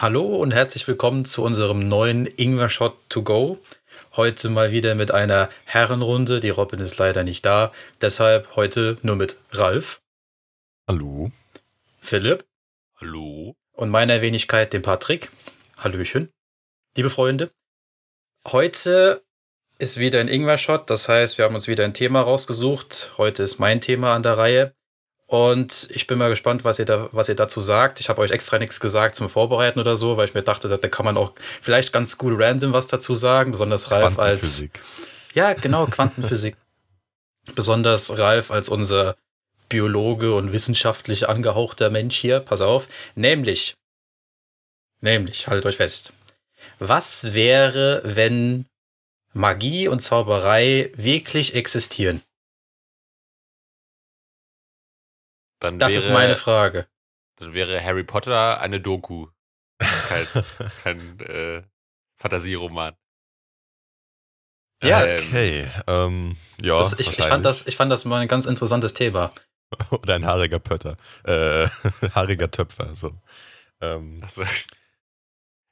Hallo und herzlich willkommen zu unserem neuen Ingwer Shot to go. Heute mal wieder mit einer Herrenrunde. Die Robin ist leider nicht da, deshalb heute nur mit Ralf, Hallo. Philipp Hallo? und meiner Wenigkeit, dem Patrick. Hallöchen, liebe Freunde. Heute ist wieder ein Ingwer Shot, das heißt, wir haben uns wieder ein Thema rausgesucht. Heute ist mein Thema an der Reihe. Und ich bin mal gespannt, was ihr, da, was ihr dazu sagt. Ich habe euch extra nichts gesagt zum Vorbereiten oder so, weil ich mir dachte, da kann man auch vielleicht ganz gut random was dazu sagen, besonders Ralf als. Ja, genau, Quantenphysik. besonders Ralf als unser Biologe und wissenschaftlich angehauchter Mensch hier. Pass auf. Nämlich, nämlich, haltet euch fest. Was wäre, wenn Magie und Zauberei wirklich existieren? Dann Das wäre, ist meine Frage. Dann wäre Harry Potter eine Doku. Kein, kein äh, Fantasieroman. Ja, Ähm, Okay, ähm, ja. Das, ich, ich, fand das, ich fand das mal ein ganz interessantes Thema. Oder ein haariger Pötter. Äh, haariger Töpfer, so. Ähm, Also,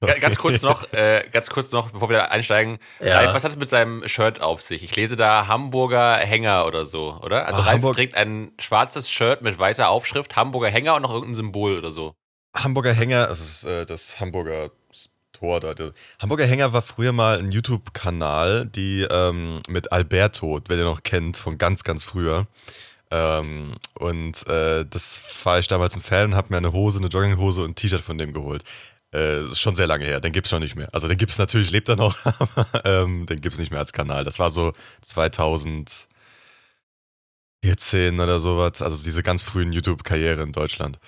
Ga- ganz kurz noch, äh, ganz kurz noch, bevor wir da einsteigen. Ja. Ralf, was hat es mit seinem Shirt auf sich? Ich lese da Hamburger Hänger oder so, oder? Also Ah, Ralf Hamburg- trägt ein schwarzes Shirt mit weißer Aufschrift, Hamburger Hänger und noch irgendein Symbol oder so. Hamburger Hänger, das ist äh, das Hamburger Tor da. Hamburger Hänger war früher mal ein YouTube-Kanal, die ähm, mit Alberto, wenn ihr noch kennt, von ganz, ganz früher. Ähm, und äh, das war ich damals ein Fan und habe mir eine Hose, eine Jogginghose und ein T-Shirt von dem geholt. Äh, das ist schon sehr lange her, den gibt's schon nicht mehr. Also den gibt's natürlich, lebt er noch, aber ähm, den gibt's nicht mehr als Kanal. Das war so 2014 oder sowas, also diese ganz frühen YouTube-Karriere in Deutschland.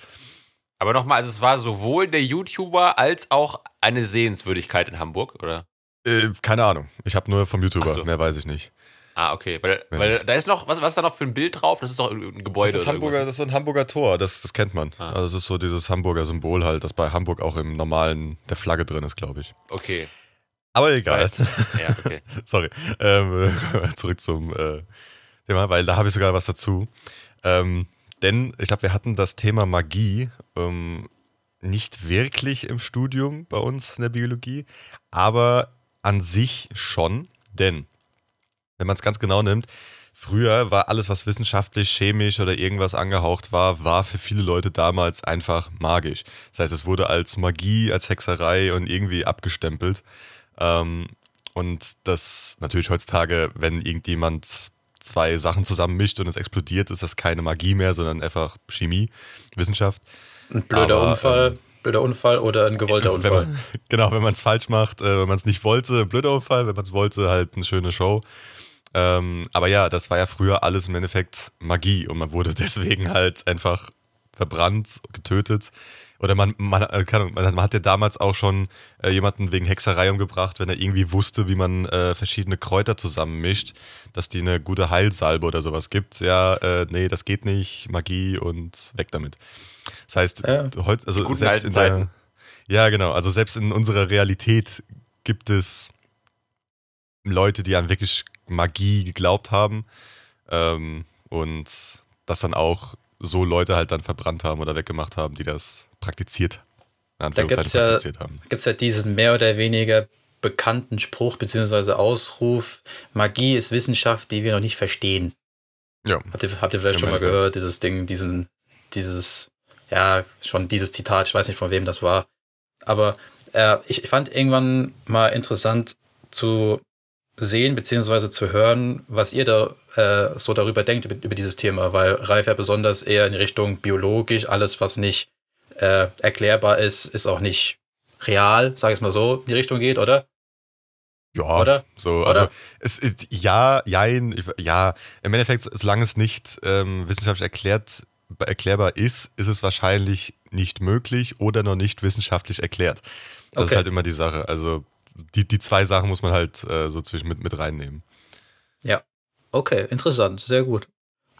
Aber nochmal, also es war sowohl der YouTuber als auch eine Sehenswürdigkeit in Hamburg, oder? Äh, keine Ahnung. Ich habe nur vom YouTuber, so. mehr weiß ich nicht. Ah, okay. Weil, Ja. weil da ist noch, was, was ist da noch für ein Bild drauf? Das ist doch ein Gebäude Das ist, Hamburger, das ist so ein Hamburger Tor, das, das kennt man. Ah. Also das ist so dieses Hamburger Symbol halt, das bei Hamburg auch im normalen der Flagge drin ist, glaube ich. Okay. Aber egal. Ja, okay. Sorry. Ähm, zurück zum äh, Thema, weil da habe ich sogar was dazu. Ähm, denn ich glaube, wir hatten das Thema Magie ähm, nicht wirklich im Studium bei uns in der Biologie, aber an sich schon. Denn, wenn man es ganz genau nimmt, früher war alles, was wissenschaftlich, chemisch oder irgendwas angehaucht war, war für viele Leute damals einfach magisch. Das heißt, es wurde als Magie, als Hexerei und irgendwie abgestempelt. Ähm, und das natürlich heutzutage, wenn irgendjemand zwei Sachen zusammenmischt und es explodiert, ist das keine Magie mehr, sondern einfach Chemie, Wissenschaft. Ein blöder Aber, Unfall, ähm, blöder Unfall oder ein gewollter Wenn Unfall. man, genau, wenn man es falsch macht, äh, wenn man es nicht wollte, blöder Unfall, wenn man es wollte, halt eine schöne Show. Ähm, aber ja, das war ja früher alles im Endeffekt Magie und man wurde deswegen halt einfach verbrannt, getötet. Oder man, man, äh, keine Ahnung, man, hat ja damals auch schon äh, jemanden wegen Hexerei umgebracht, wenn er irgendwie wusste, wie man äh, verschiedene Kräuter zusammenmischt, dass die eine gute Heilsalbe oder sowas gibt. Ja, äh, nee, das geht nicht, Magie und weg damit. Das heißt, Ja. heute, also selbst in der, ja, genau. Also selbst in unserer Realität gibt es Leute, die an wirklich Magie geglaubt haben ähm, und das dann auch so Leute halt dann verbrannt haben oder weggemacht haben, die das praktiziert, Anführungszeichen gibt's ja- praktiziert haben. gibt es ja diesen mehr oder weniger bekannten Spruch bzw. Ausruf, Magie ist Wissenschaft, die wir noch nicht verstehen. Ja, Habt ihr, habt ihr vielleicht Im schon mal gehört, dieses Ding, diesen, dieses, ja, schon dieses Zitat, ich weiß nicht von wem das war. Aber äh, ich, ich fand irgendwann mal interessant zu sehen bzw. zu hören, was ihr da äh, so darüber denkt, über, über dieses Thema, weil Ralf ja besonders eher in Richtung biologisch, alles, was nicht äh, erklärbar ist, ist auch nicht real, sag ich es mal so, in die Richtung geht, oder? ja, Oder? so, Oder? also es ist ja, jein, ja, im Endeffekt, solange es nicht ähm, wissenschaftlich erklärt erklärbar ist, ist es wahrscheinlich nicht möglich oder noch nicht wissenschaftlich erklärt. Das Okay. ist halt immer die Sache. Also die, die zwei Sachen muss man halt äh, so zwischen mit, mit reinnehmen. Ja. Okay, interessant, sehr gut.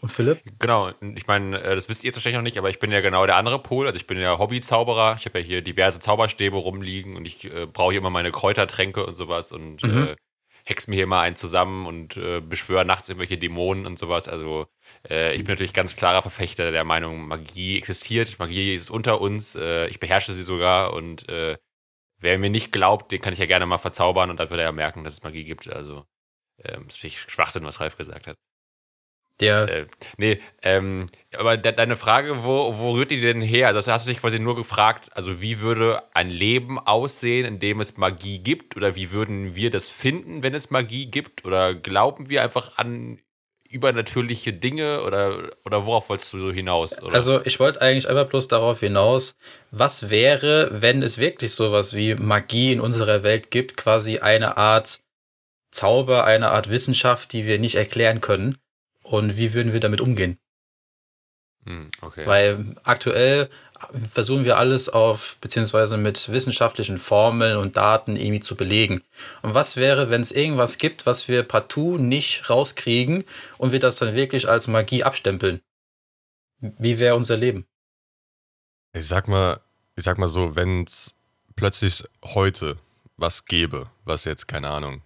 Und Philipp? Genau, ich meine, äh, das wisst ihr jetzt wahrscheinlich noch nicht, aber ich bin ja genau der andere Pol. Also ich bin ja Hobbyzauberer. Ich habe ja hier diverse Zauberstäbe rumliegen und ich äh, brauche hier immer meine Kräutertränke und sowas und Mhm. äh, hex mir hier mal einen zusammen und äh, beschwöre nachts irgendwelche Dämonen und sowas. Also äh, ich bin natürlich ganz klarer Verfechter der Meinung, Magie existiert, Magie ist unter uns, äh, ich beherrsche sie sogar und äh, wer mir nicht glaubt, den kann ich ja gerne mal verzaubern und dann wird er ja merken, dass es Magie gibt. Also ähm, das ich Schwachsinn, was Ralf gesagt hat. Der, Äh, nee, ähm, aber de deine Frage, wo, wo rührt die denn her? Also hast du dich quasi nur gefragt, also wie würde ein Leben aussehen, in dem es Magie gibt? Oder wie würden wir das finden, wenn es Magie gibt? Oder glauben wir einfach an übernatürliche Dinge? Oder, oder worauf wolltest du so hinaus? Oder? Also ich wollte eigentlich einfach bloß darauf hinaus, was wäre, wenn es wirklich sowas wie Magie in unserer Welt gibt, quasi eine Art Zauber, eine Art Wissenschaft, die wir nicht erklären können. Und wie würden wir damit umgehen? Hm, okay. Weil aktuell versuchen wir alles auf, beziehungsweise mit wissenschaftlichen Formeln und Daten irgendwie zu belegen. Und was wäre, wenn es irgendwas gibt, was wir partout nicht rauskriegen und wir das dann wirklich als Magie abstempeln? Wie wäre unser Leben? Ich sag mal, ich sag mal so, wenn es plötzlich heute was gäbe, was jetzt, keine Ahnung,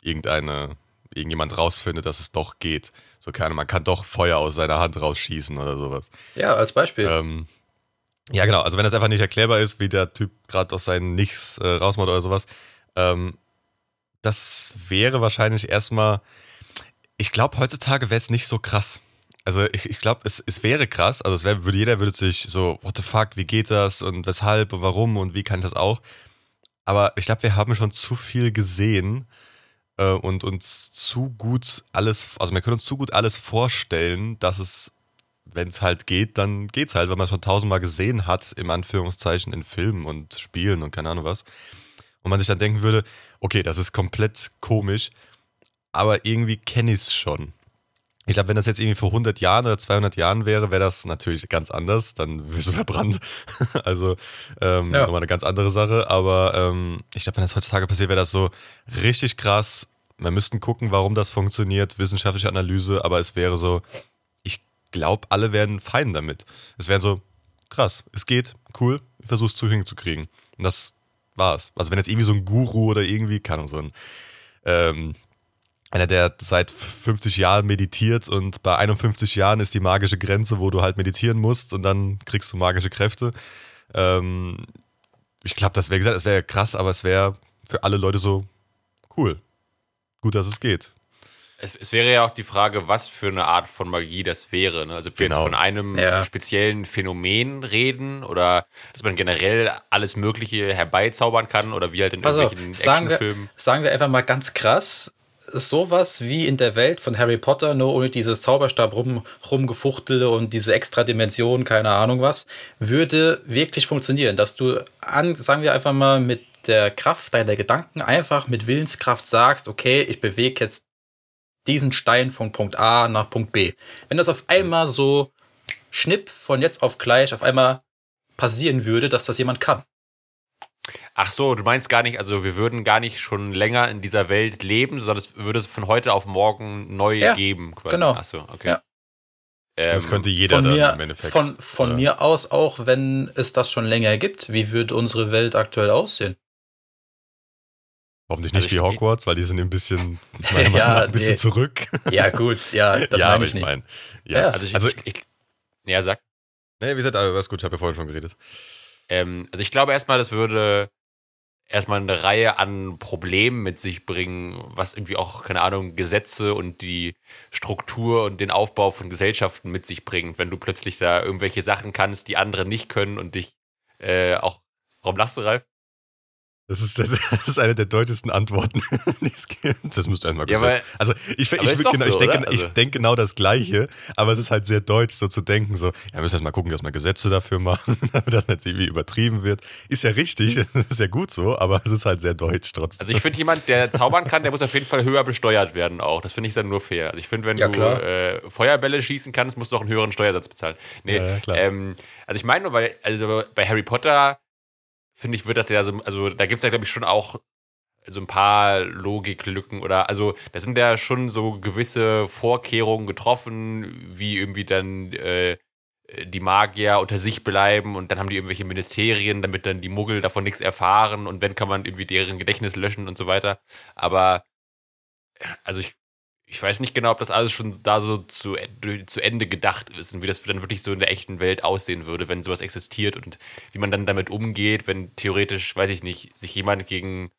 irgendeine, irgendjemand rausfindet, dass es doch geht. So keine, man kann doch Feuer aus seiner Hand rausschießen oder sowas. Ja, als Beispiel. Ähm, ja, genau. Also wenn das einfach nicht erklärbar ist, wie der Typ gerade aus seinen Nichts äh, rausmacht oder sowas, ähm, das wäre wahrscheinlich erstmal. Ich glaube, heutzutage wäre es nicht so krass. Also ich, ich glaube, es, es wäre krass. Also es wär, würde jeder würde sich so, what the fuck, wie geht das und weshalb und warum und wie kann ich das auch? Aber ich glaube, wir haben schon zu viel gesehen äh, und uns zu gut alles, also wir können uns zu gut alles vorstellen, dass es wenn es halt geht, dann geht's halt, weil man es schon tausendmal gesehen hat, im Anführungszeichen, in Filmen und Spielen und keine Ahnung was. Und man sich dann denken würde, okay, das ist komplett komisch, aber irgendwie kenne ich es schon. Ich glaube, wenn das jetzt irgendwie vor 100 Jahren oder 200 Jahren wäre, wäre das natürlich ganz anders. Dann wirst du verbrannt. also ähm, Ja. nochmal eine ganz andere Sache. Aber ähm, ich glaube, wenn das heutzutage passiert, wäre das so richtig krass. Wir müssten gucken, warum das funktioniert, wissenschaftliche Analyse, aber es wäre so, glaube, alle wären fein damit. Es wäre so, krass, es geht, cool, ich versuch's zu hinzukriegen. Und das war's. Also wenn jetzt irgendwie so ein Guru oder irgendwie, keine Ahnung, so ein ähm, einer, der seit 50 Jahren meditiert und bei 51 Jahren ist die magische Grenze, wo du halt meditieren musst und dann kriegst du magische Kräfte. Ähm, ich glaube, das wäre gesagt, das wäre krass, aber es wäre für alle Leute so cool. Gut, dass es geht. Es, es wäre ja auch die Frage, was für eine Art von Magie das wäre. Ne? Also ob wir Genau. jetzt von einem Ja. speziellen Phänomen reden oder dass man generell alles Mögliche herbeizaubern kann oder wie halt in Also, irgendwelchen sagen wir, Actionfilmen. sagen wir einfach mal ganz krass, sowas wie in der Welt von Harry Potter, nur ohne dieses Zauberstab rum, rumgefuchtele und diese extra Dimension, keine Ahnung was, würde wirklich funktionieren, dass du an, sagen wir einfach mal mit der Kraft deiner Gedanken einfach mit Willenskraft sagst, okay, ich bewege jetzt diesen Stein von Punkt A nach Punkt B. Wenn das auf einmal so schnipp von jetzt auf gleich auf einmal passieren würde, dass das jemand kann. Ach so, du meinst gar nicht, also wir würden gar nicht schon länger in dieser Welt leben, sondern es würde es von heute auf morgen neu Ja, geben. Quasi. genau. Ach so, okay. Ja. Ähm, Das könnte jeder von dann mir, im Endeffekt. Von, von Oder- mir aus auch, wenn es das schon länger gibt, wie würde unsere Welt aktuell aussehen? Hoffentlich Also nicht wie ich- Hogwarts, weil die sind ein bisschen, Ja, ein bisschen nee. zurück. Ja, gut, ja, das ja, meine ich ich nicht. meine. Ja. Ja. Also ich, Also- ich, ich ja, sag. Nee, wie gesagt, aber was gut, ich habe ja vorhin schon geredet. Ähm, also ich glaube erstmal, das würde erstmal eine Reihe an Problemen mit sich bringen, was irgendwie auch, keine Ahnung, Gesetze und die Struktur und den Aufbau von Gesellschaften mit sich bringt, wenn du plötzlich da irgendwelche Sachen kannst, die andere nicht können und dich äh, auch. Warum lachst du, Ralf? Das ist, das ist eine der deutlichsten Antworten, die es gibt. Das müsst ihr einmal Ja, gesagt. aber- Also ich, ich, genau, ich, so, denke, oder? ich Also- denke genau das Gleiche, aber es ist halt sehr deutsch, so zu denken, so, ja, müssen erst mal gucken, dass wir Gesetze dafür machen, damit das nicht irgendwie übertrieben wird. Ist ja richtig, ist ja gut so, aber es ist halt sehr deutsch trotzdem. Also ich finde, jemand, der zaubern kann, der muss auf jeden Fall höher besteuert werden auch. Das finde ich dann nur fair. Also ich finde, wenn Ja, du äh, Feuerbälle schießen kannst, musst du auch einen höheren Steuersatz bezahlen. Nee, Ja, ja, klar. Ähm, also ich meine nur, weil, also bei Harry Potter, finde ich, wird das ja so, also da gibt es ja, glaube ich, schon auch so ein paar Logiklücken oder, also da sind ja schon so gewisse Vorkehrungen getroffen, wie irgendwie dann äh, die Magier unter sich bleiben und dann haben die irgendwelche Ministerien, damit dann die Muggel davon nichts erfahren und wenn kann man irgendwie deren Gedächtnis löschen und so weiter. Aber also ich, ich weiß nicht genau, ob das alles schon da so zu, zu Ende gedacht ist und wie das dann wirklich so in der echten Welt aussehen würde, wenn sowas existiert und wie man dann damit umgeht, wenn theoretisch, weiß ich nicht, sich jemand gegen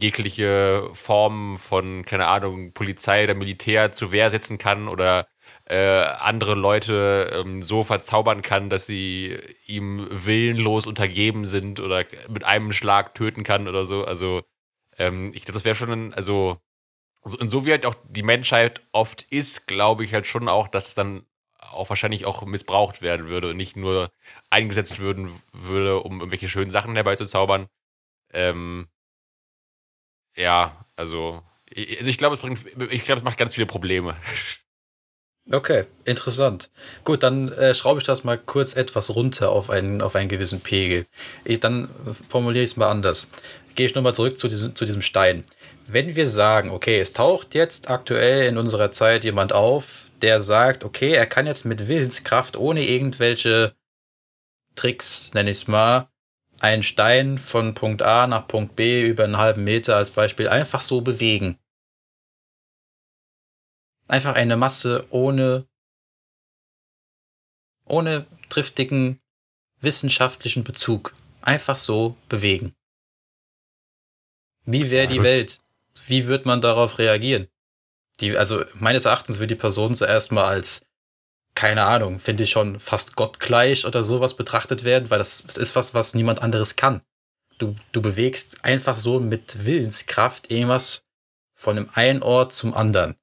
jegliche Formen von, keine Ahnung, Polizei oder Militär zur Wehr setzen kann oder äh, andere Leute ähm, so verzaubern kann, dass sie ihm willenlos untergeben sind oder mit einem Schlag töten kann oder so. Also ähm, ich glaube, das wäre schon, ein, also so, und so wie halt auch die Menschheit oft ist, glaube ich halt schon auch, dass es dann auch wahrscheinlich auch missbraucht werden würde und nicht nur eingesetzt würden würde, um irgendwelche schönen Sachen herbeizuzaubern. Ähm, ja, also, ich, also ich glaube, es bringt, ich glaube, es macht ganz viele Probleme. Okay, interessant. Gut, dann äh, schraube ich das mal kurz etwas runter auf einen, auf einen gewissen Pegel. Ich, dann formuliere ich es mal anders. Gehe ich nochmal zurück zu diesem, zu diesem Stein. Wenn wir sagen, okay, es taucht jetzt aktuell in unserer Zeit jemand auf, der sagt, okay, er kann jetzt mit Willenskraft ohne irgendwelche Tricks, nenne ich es mal, einen Stein von Punkt A nach Punkt B über einen halben Meter als Beispiel einfach so bewegen. Einfach eine Masse ohne, ohne triftigen wissenschaftlichen Bezug. Einfach so bewegen. Wie wäre die. Welt? Wie wird man darauf reagieren? Die, also meines Erachtens wird die Person zuerst mal als, keine Ahnung, finde ich schon fast gottgleich oder sowas betrachtet werden, weil das, das ist was, was niemand anderes kann. Du, du bewegst einfach so mit Willenskraft irgendwas von dem einen Ort zum anderen.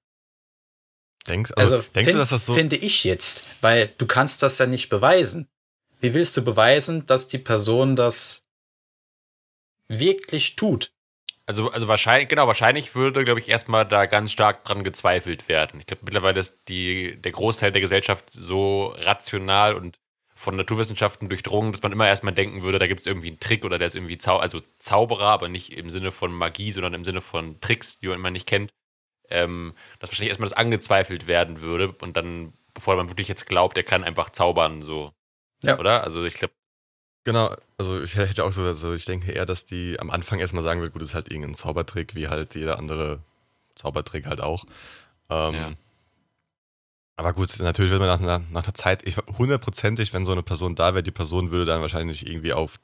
denkst, also, Also, denkst find, du, dass das so. finde ich jetzt, weil du kannst das ja nicht beweisen. Wie willst du beweisen, dass die Person das wirklich tut? Also, also wahrscheinlich, genau, wahrscheinlich würde, glaube ich, erstmal da ganz stark dran gezweifelt werden. Ich glaube, mittlerweile ist die, der Großteil der Gesellschaft so rational und von Naturwissenschaften durchdrungen, dass man immer erstmal denken würde, da gibt es irgendwie einen Trick oder der ist irgendwie Zau also Zauberer, aber nicht im Sinne von Magie, sondern im Sinne von Tricks, die man immer nicht kennt. Ähm, dass wahrscheinlich erstmal das angezweifelt werden würde und dann, bevor man wirklich jetzt glaubt, er kann einfach zaubern, so. Ja. Oder? Also ich glaube, Genau, also ich hätte auch so, also ich denke eher, dass die am Anfang erstmal sagen wird, gut, das ist halt irgendein Zaubertrick, wie halt jeder andere Zaubertrick halt auch. Ähm, Ja. Aber gut, natürlich wird man nach, nach, nach einer Zeit, ich, hundertprozentig, wenn so eine Person da wäre, die Person würde dann wahrscheinlich irgendwie auf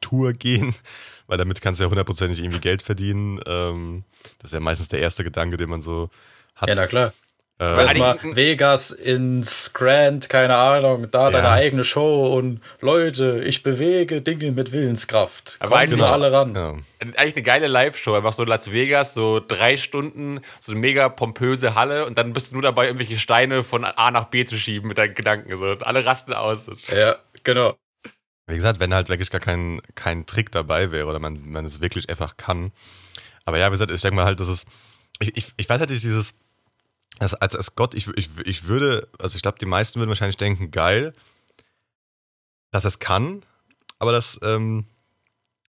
Tour gehen, weil damit kannst du ja hundertprozentig irgendwie Geld verdienen. Ähm, das ist ja meistens der erste Gedanke, den man so hat. Ja, na klar. Äh, eigentlich- Vegas ins Grand, keine Ahnung, da deine Ja. eigene Show und Leute, ich bewege Dinge mit Willenskraft. Aber Kommen eigentlich- Sie alle ran. ja. eigentlich eine geile Live-Show. Einfach so Las Vegas, so drei Stunden, so eine mega pompöse Halle und dann bist du nur dabei, irgendwelche Steine von A nach B zu schieben mit deinen Gedanken. So. Und alle rasten aus. Ja, genau. Wie gesagt, wenn halt wirklich gar kein, kein Trick dabei wäre oder man, man es wirklich einfach kann. Aber ja, wie gesagt, ich denke mal halt, dass es. Ich, ich, ich weiß halt nicht, dieses. Als, als, als Gott, ich, ich, ich würde, also ich glaube, die meisten würden wahrscheinlich denken, geil, dass es kann, aber das, ähm,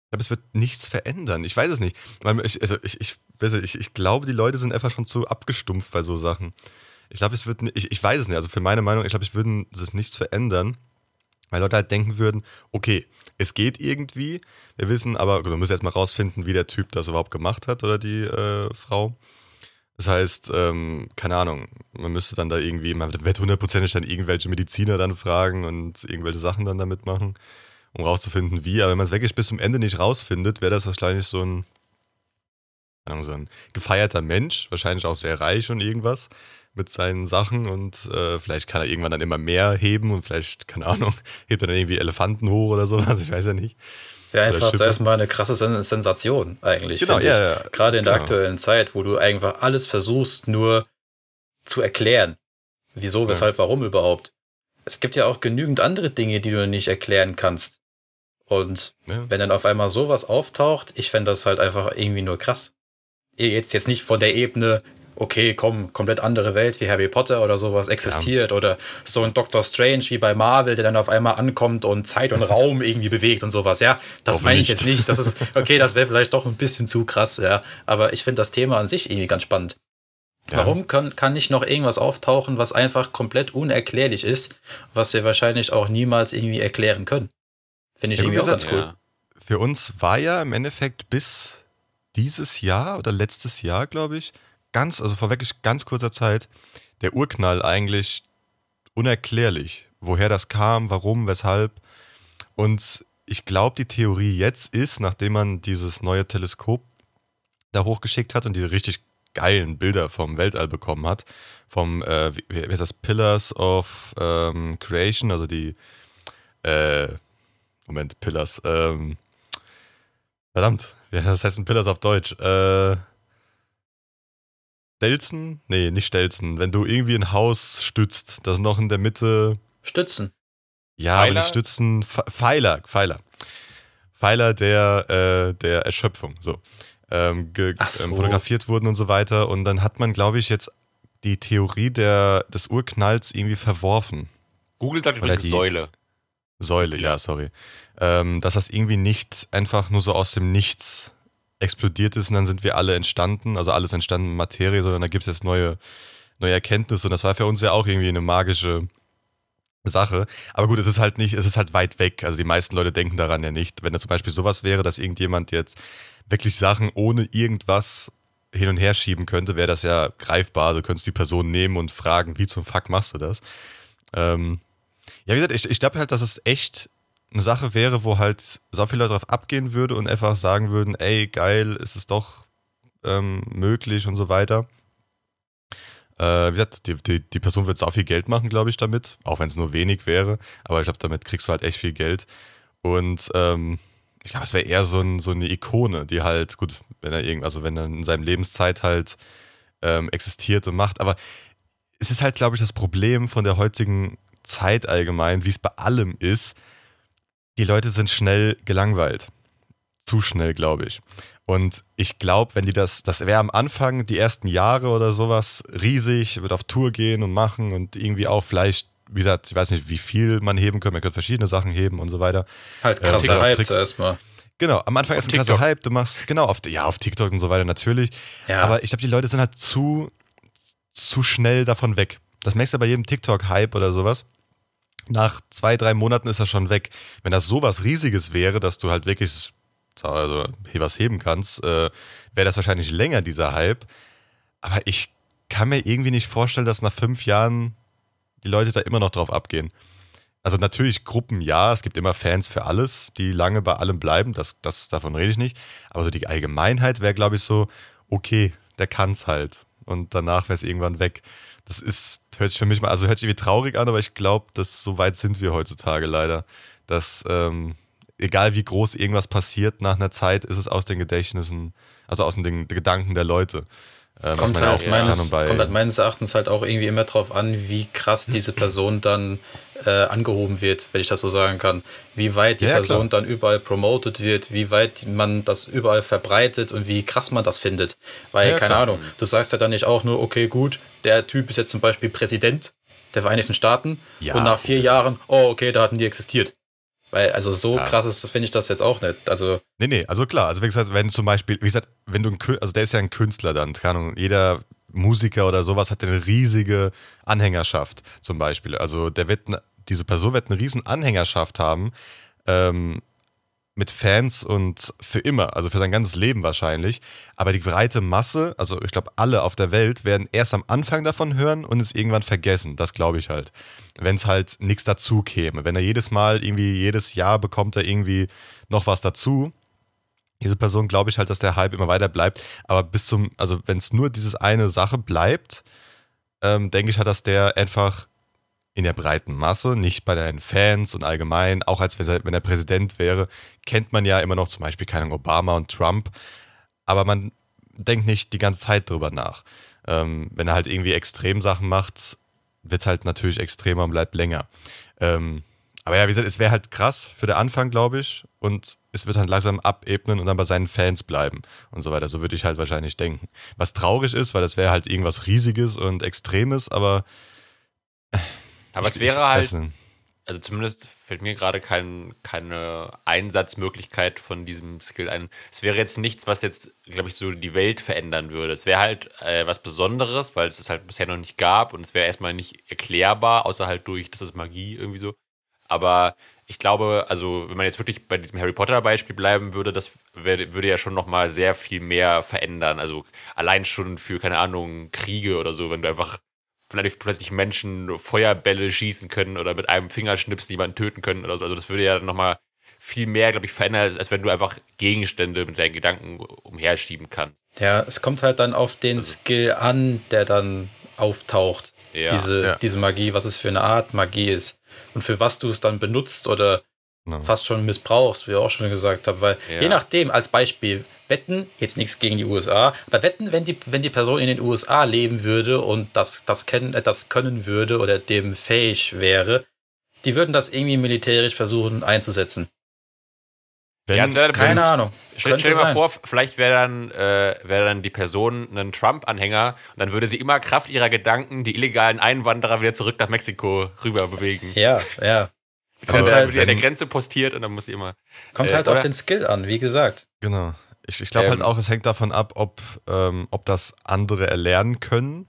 ich glaube, es wird nichts verändern. Ich weiß es nicht. Ich, also ich, ich, ich, ich glaube, die Leute sind einfach schon zu abgestumpft bei so Sachen. Ich glaube, es wird, ich, ich weiß es nicht. Also für meine Meinung, ich glaube, ich würde es nichts verändern. Weil Leute halt denken würden, okay, es geht irgendwie, wir wissen, aber wir müssen jetzt mal rausfinden, wie der Typ das überhaupt gemacht hat oder die äh, Frau. Das heißt, ähm, keine Ahnung, man müsste dann da irgendwie, man wird hundertprozentig dann irgendwelche Mediziner dann fragen und irgendwelche Sachen dann damit machen, um rauszufinden, wie. Aber wenn man es wirklich bis zum Ende nicht rausfindet, wäre das wahrscheinlich so ein, Ahnung, so ein gefeierter Mensch, wahrscheinlich auch sehr reich und irgendwas mit seinen Sachen und äh, vielleicht kann er irgendwann dann immer mehr heben und vielleicht, keine Ahnung, hebt er dann irgendwie Elefanten hoch oder sowas, ich weiß ja nicht. Wäre einfach zuerst mal eine krasse Sen Sensation eigentlich. Genau, ja, ja. Gerade in der Genau. aktuellen Zeit, wo du einfach alles versuchst, nur zu erklären. Wieso, weshalb, warum überhaupt. Es gibt ja auch genügend andere Dinge, die du nicht erklären kannst. Und Ja. wenn dann auf einmal sowas auftaucht, ich fände das halt einfach irgendwie nur krass. Jetzt, jetzt nicht von der Ebene, okay, komm, komplett andere Welt wie Harry Potter oder sowas existiert oder so ein Doctor Strange wie bei Marvel, der dann auf einmal ankommt und Zeit und Raum irgendwie bewegt und sowas. Ja, das meine ich nicht. jetzt nicht. Das ist, okay, das wäre vielleicht doch ein bisschen zu krass, ja. Aber ich finde das Thema an sich irgendwie ganz spannend. Ja. Warum kann, kann nicht noch irgendwas auftauchen, was einfach komplett unerklärlich ist, was wir wahrscheinlich auch niemals irgendwie erklären können? Finde ich Ja, wie irgendwie auch ganz cool. Ja. Für uns war ja im Endeffekt bis dieses Jahr oder letztes Jahr, glaube ich, ganz, also vor wirklich ganz kurzer Zeit, der Urknall eigentlich unerklärlich. Woher das kam, warum, weshalb. Und ich glaube, die Theorie jetzt ist, nachdem man dieses neue Teleskop da hochgeschickt hat und diese richtig geilen Bilder vom Weltall bekommen hat, vom, äh, wie, heißt das, Pillars of ähm, Creation, also die, äh, Moment, Pillars, ähm, verdammt, ja, das heißt ein Pillars auf Deutsch, äh, Stelzen? Nee, nicht Stelzen. Wenn du irgendwie ein Haus stützt, das noch in der Mitte Stützen. ja, aber Pfeiler? nicht stützen. Pfe- Pfeiler, Pfeiler. Pfeiler der, äh, der Erschöpfung, so. Ähm, so. ähm, fotografiert wurden und so weiter. Und dann hat man, glaube ich, jetzt die Theorie der, des Urknalls irgendwie verworfen. Google sagt übrigens die- Säule. Säule, ja, sorry. Ähm, dass das irgendwie nicht einfach nur so aus dem Nichts explodiert ist und dann sind wir alle entstanden, also alles entstanden Materie, sondern da gibt es jetzt neue, neue Erkenntnisse und das war für uns ja auch irgendwie eine magische Sache. Aber gut, es ist halt nicht, es ist halt weit weg. Also die meisten Leute denken daran ja nicht. Wenn da zum Beispiel sowas wäre, dass irgendjemand jetzt wirklich Sachen ohne irgendwas hin und her schieben könnte, wäre das ja greifbar. Du könntest die Person nehmen und fragen, wie zum Fuck machst du das? Ähm, ja, wie gesagt, ich, ich glaube halt, dass es echt eine Sache wäre, wo halt so viele Leute drauf abgehen würde und einfach sagen würden, ey, geil, ist es doch ähm, möglich und so weiter. Äh, wie gesagt, die, die, die Person wird sau viel Geld machen, glaube ich, damit, auch wenn es nur wenig wäre, aber ich glaube, damit kriegst du halt echt viel Geld. Und ähm, ich glaube, es wäre eher so, ein, so eine Ikone, die halt, gut, wenn er irgend, also wenn er in seinem Lebenszeit halt ähm, existiert und macht, aber es ist halt, glaube ich, das Problem von der heutigen Zeit allgemein, wie es bei allem ist, die Leute sind schnell gelangweilt. Zu schnell, glaube ich. Und ich glaube, wenn die das, das wäre am Anfang, die ersten Jahre oder sowas, riesig, wird auf Tour gehen und machen und irgendwie auch vielleicht, wie gesagt, ich weiß nicht, wie viel man heben könnte, man könnte verschiedene Sachen heben und so weiter. Halt Äh, krasser TikTok Hype Tricks. zuerst mal. Genau, am Anfang Auf ist ein krasser. Hype, du machst, genau, auf, ja, auf TikTok und so weiter natürlich. Ja, Aber ich glaube, die Leute sind halt zu, zu schnell davon weg. Das merkst du bei jedem TikTok-Hype oder sowas. Nach zwei, drei Monaten ist er schon weg. Wenn das sowas Riesiges wäre, dass du halt wirklich also, was heben kannst, äh, wäre das wahrscheinlich länger, dieser Hype. Aber ich kann mir irgendwie nicht vorstellen, dass nach fünf Jahren die Leute da immer noch drauf abgehen. Also natürlich Gruppen, ja, es gibt immer Fans für alles, die lange bei allem bleiben, das, das, davon rede ich nicht. Aber so die Allgemeinheit wäre, glaube ich, so, okay, der kann's halt. Und danach wäre es irgendwann weg. Das ist, hört sich für mich mal, also hört sich irgendwie traurig an, aber ich glaube, dass so weit sind wir heutzutage leider. Dass, ähm, egal wie groß irgendwas passiert, nach einer Zeit ist es aus den Gedächtnissen, also aus den, den Gedanken der Leute. Ähm, kommt, ja halt auch machen meines, kommt halt meines Erachtens halt auch irgendwie immer drauf an, wie krass diese Person dann äh, angehoben wird, wenn ich das so sagen kann. Wie weit die Ja, Person klar. dann überall promoted wird, wie weit man das überall verbreitet und wie krass man das findet. Weil, Ja, keine klar. Ahnung, du sagst ja dann nicht auch nur, okay, gut, der Typ ist jetzt zum Beispiel Präsident der Vereinigten Staaten Ja. und nach vier Jahren, oh, okay, da hatten die existiert. Weil, also so Ja. krass ist, finde ich das jetzt auch nicht. Also, Nee, nee, also klar, also wie gesagt, wenn zum Beispiel, wie gesagt, wenn du ein Kün- also der ist ja ein Künstler dann, keine Ahnung, jeder Musiker oder sowas hat eine riesige Anhängerschaft zum Beispiel. Also der wird, diese Person wird eine riesen Anhängerschaft haben, ähm, mit Fans und für immer, also für sein ganzes Leben wahrscheinlich. Aber die breite Masse, also ich glaube, alle auf der Welt werden erst am Anfang davon hören und es irgendwann vergessen. Das glaube ich halt. Wenn es halt nichts dazu käme. Wenn er jedes Mal irgendwie, jedes Jahr bekommt er irgendwie noch was dazu. Diese Person glaube ich halt, dass der Hype immer weiter bleibt. Aber bis zum, also wenn es nur dieses eine Sache bleibt, ähm, denke ich halt, dass der einfach in der breiten Masse, nicht bei deinen Fans und allgemein, auch als wenn er, Präsident wäre, kennt man ja immer noch zum Beispiel keinen Obama und Trump, aber man denkt nicht die ganze Zeit drüber nach. Ähm, wenn er halt irgendwie Extremsachen macht, wird halt natürlich extremer und bleibt länger. Ähm, aber ja, wie gesagt, es wäre halt krass für den Anfang, glaube ich. Und es wird halt langsam abebnen und dann bei seinen Fans bleiben und so weiter. So würde ich halt wahrscheinlich denken. Was traurig ist, weil das wäre halt irgendwas Riesiges und Extremes, aber. Aber es wäre halt. Also zumindest fällt mir gerade kein, keine Einsatzmöglichkeit von diesem Skill ein. Es wäre jetzt nichts, was jetzt, glaube ich, so die Welt verändern würde. Es wäre halt äh, was Besonderes, weil es es halt bisher noch nicht gab und es wäre erstmal nicht erklärbar, außer halt durch, das ist Magie irgendwie so. Aber ich glaube, also wenn man jetzt wirklich bei diesem Harry Potter Beispiel bleiben würde, das wär, würde ja schon noch mal sehr viel mehr verändern. Also allein schon für keine Ahnung Kriege oder so, wenn du einfach vielleicht plötzlich Menschen Feuerbälle schießen können oder mit einem Fingerschnips jemanden töten können oder so. Also das würde ja noch mal viel mehr, glaube ich, verändern, als, als, wenn du einfach Gegenstände mit deinen Gedanken umherschieben kannst. Ja, es kommt halt dann auf den also. Skill an, der dann auftaucht. Ja, diese, ja. diese Magie, was es für eine Art Magie ist und für was du es dann benutzt oder no. fast schon missbrauchst, wie ich auch schon gesagt habe. Weil ja. je nachdem, als Beispiel, wetten, jetzt nichts gegen die USA, aber wetten, wenn die, wenn die Person in den USA leben würde und das, das, kennen, äh, das können würde oder dem fähig wäre, die würden das irgendwie militärisch versuchen einzusetzen. Wenn, ja, keine Prinz, Ahnung. Stell, stell dir mal vor, vielleicht wäre dann, äh, wär dann die Person ein Trump-Anhänger und dann würde sie immer Kraft ihrer Gedanken die illegalen Einwanderer wieder zurück nach Mexiko rüber bewegen. Ja, ja. Also kommt halt, an der Grenze postiert und dann muss sie immer. Kommt äh, halt oder? auf den Skill an, wie gesagt. Genau. Ich, ich glaube halt ähm, halt auch, es hängt davon ab, ob, ähm, ob das andere erlernen können